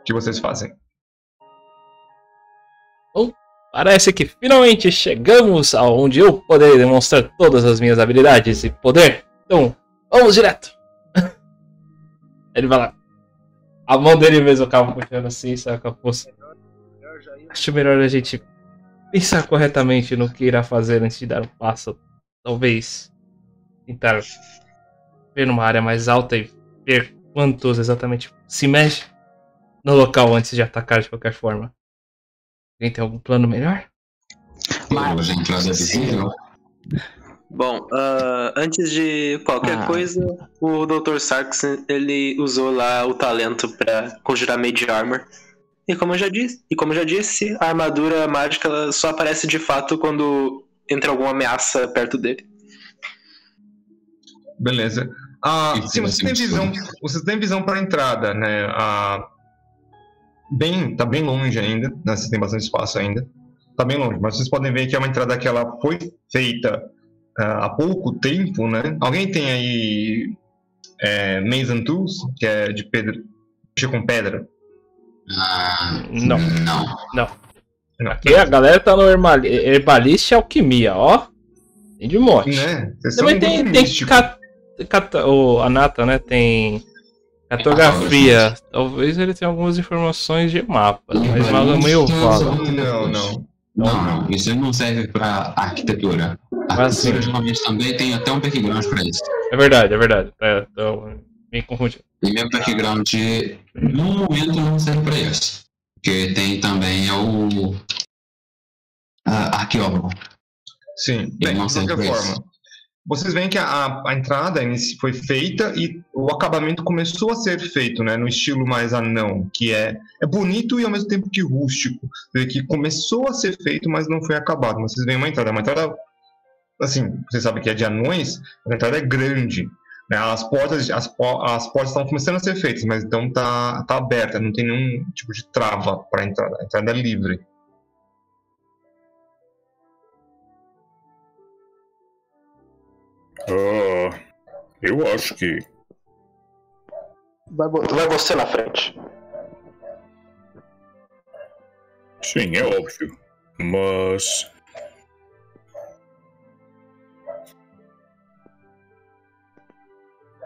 O que vocês fazem? Parece que finalmente chegamos aonde eu poderei demonstrar todas as minhas habilidades e poder. Então, vamos direto. Ele vai lá. A mão dele mesmo acaba puxando assim, sabe com a força. Acho melhor a gente pensar corretamente no que irá fazer antes de dar um passo. Talvez tentar ver numa área mais alta e ver quantos exatamente se mexe no local antes de atacar de qualquer forma. Alguém tem algum plano melhor? Mas, entrada visível. Bom, ah, antes de qualquer Ah. coisa, o Dr. Sarks ele usou lá o talento pra conjurar Mage Armor. E como eu já disse, e como eu já disse, a armadura mágica ela só aparece de fato quando entra alguma ameaça perto dele. Beleza. Ah, Isso sim, você tem visão, você tem visão para entrada, né? Ah, bem, tá bem longe ainda, né? Você tem bastante espaço ainda. Tá bem longe, mas vocês podem ver que é uma entrada que ela foi feita ah, há pouco tempo, né? Alguém tem aí é, Mason Tools, que é de pedra, mexe com pedra? Ah, Não. Não. Não. Aqui a galera tá no herbali- herbalista e alquimia, ó. Tem de morte. Né? Também tem, tem cat, cata- o, a Nata, né? Tem cartografia. Talvez ele tenha algumas informações de mapas, mas nada meio vago. Não, não. Não, não. Isso não serve pra arquitetura. A arquitetura geralmente também tem até um background pra isso. É verdade, é verdade. É, então, me confundi. E meu background, no momento, não serve pra isso. Porque tem também o ah, arqueólogo. Sim, bem, de qualquer forma. Vocês veem que a, a entrada foi feita e o acabamento começou a ser feito, né, no estilo mais anão, que é, é bonito e ao mesmo tempo que rústico. Que começou a ser feito, mas não foi acabado. Mas Vocês veem uma entrada, uma entrada, assim, vocês sabem que é de anões, a entrada é grande. Né, as portas, as, as portas estão começando a ser feitas, mas então tá, tá aberta, não tem nenhum tipo de trava para a entrada. A entrada é livre. Ah, eu acho que. Vai, vai você na frente. Sim, é óbvio. Mas.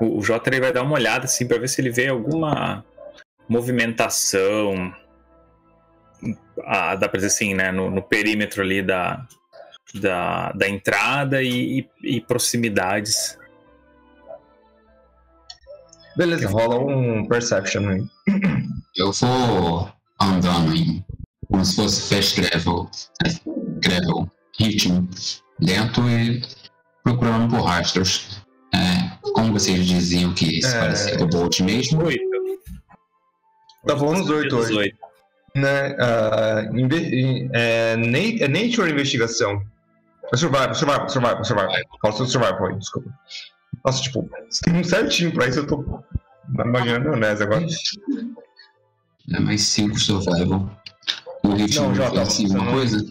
O, Jota vai dar uma olhada assim para ver se ele vê alguma movimentação. a dá pra dizer assim, né? No, no perímetro ali da, da, da entrada e, e, e proximidades. Beleza, rola um Perception aí. Eu vou andando em como se fosse fast gravel, né? gravel, ritmo lento e procurando por rastros. É, como vocês diziam que isso É. parecia do Bolt mesmo, Oito. Tá falando uns oito hoje. 18. Né? em- é, é Nature ou investigação? É Survival, survival, survival, survival. Sobre survival aí, desculpa. Nossa, tipo, um certinho pra isso eu tô imaginando maionese agora. é mais 5 survival. O ritmo Não, Jota, você alguma não- coisa?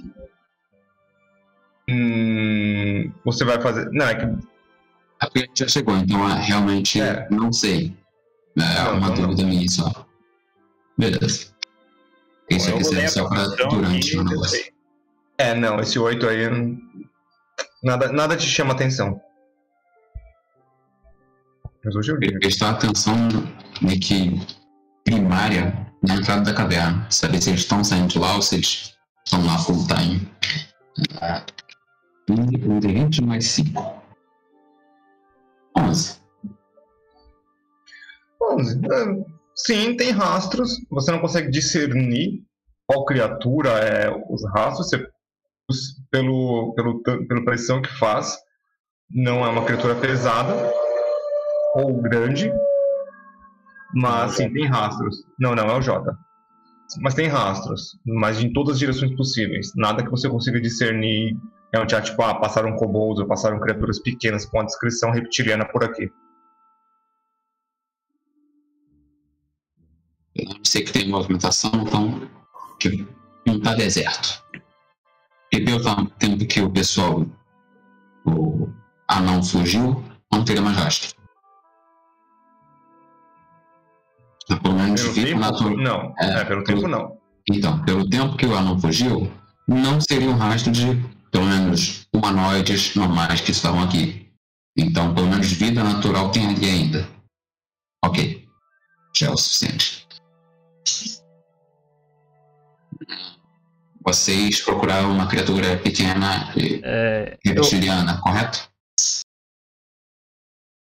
Hum, você vai fazer. Não, é que. É porque a gente já chegou, então ah, realmente É. não sei. É Não, uma não, dúvida minha só. Beleza. Isso eu aqui a só pra durante o eu negócio. É, não, esse 8 aí. hum, Nada, nada te chama atenção. Mas hoje eu li. prestar atenção meio que primária na entrada da caverna. Saber se eles estão saindo de lá ou se eles estão lá full time. Ah, de 20 mais 5. 11. 11. É, Sim, tem rastros. Você não consegue discernir qual criatura é os rastros. Você, pelo, pelo, pela pressão que faz, não é uma criatura pesada ou grande. Mas sim, tem rastros. Não, não, é o Jota. Mas tem rastros, mas em todas as direções possíveis. Nada que você consiga discernir. É um chat tipo, ah, passaram kobolds ou passaram criaturas pequenas com a descrição reptiliana por aqui. Eu não sei que tem movimentação, então não tá deserto. E pelo tam- tempo que o pessoal, o anão fugiu, não teria mais rastro. Mas Pelo menos Pelo vida tempo? natural. Não. É, É, pelo tempo não. Então, pelo tempo que o anão fugiu, não seria um rastro de, pelo menos, humanoides normais que estavam aqui. Então, pelo menos vida natural tem ali ainda. Ok. Já é o suficiente. Vocês procuraram uma criatura pequena e É, eu- reptiliana, correto?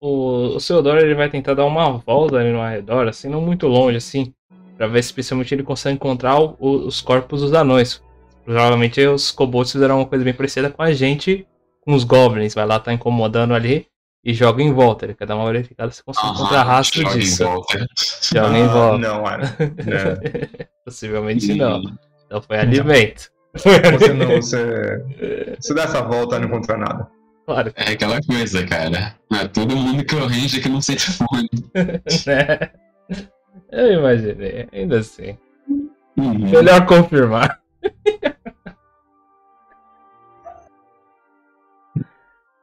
o, o Theodore ele vai tentar dar uma volta ali no arredor, assim, não muito longe, assim, pra ver se especialmente ele consegue encontrar o- os corpos dos anões. Provavelmente os kobolds fizeram uma coisa bem parecida com a gente, com os goblins. Vai lá, tá incomodando ali e joga em volta. Ele quer dar uma verificada se consegue encontrar rastro joga em disso. volta. Joga em Ah, volta. Não. É. Possivelmente não. Então foi alimento. Você não, você. Se dá essa volta e não encontra nada. Claro É aquela coisa, cara. Não é todo mundo que range que não sente fome. né? Eu imaginei, ainda assim. Uhum. Melhor confirmar.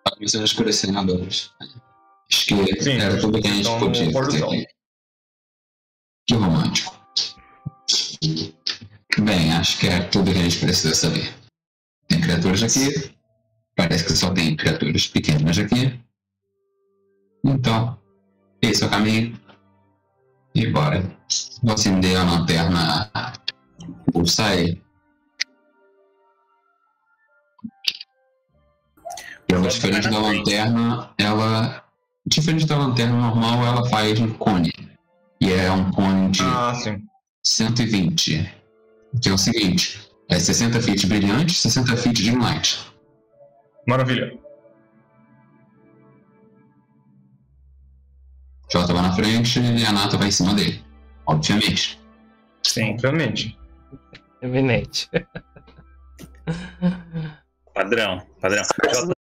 A escurecer na noite. Acho que Sim, era tudo que a gente então, podia. Que romântico. Bem, acho que é tudo que a gente precisa saber. Tem criaturas aqui. Parece que só tem criaturas pequenas aqui. Então, esse é o caminho. E bora. Vou acender a lanterna. Vou sair. Ela, diferente da lanterna, ela. Diferente da lanterna normal, ela faz um cone. E é um cone de Ah, sim. 120. Que é o seguinte: é 60 feet brilhante, 60 feet de light. Maravilha. Jota vai na frente e a Nata vai em cima dele. Obviamente. Sim, Obviamente. Eminente. padrão. Padrão. Jota,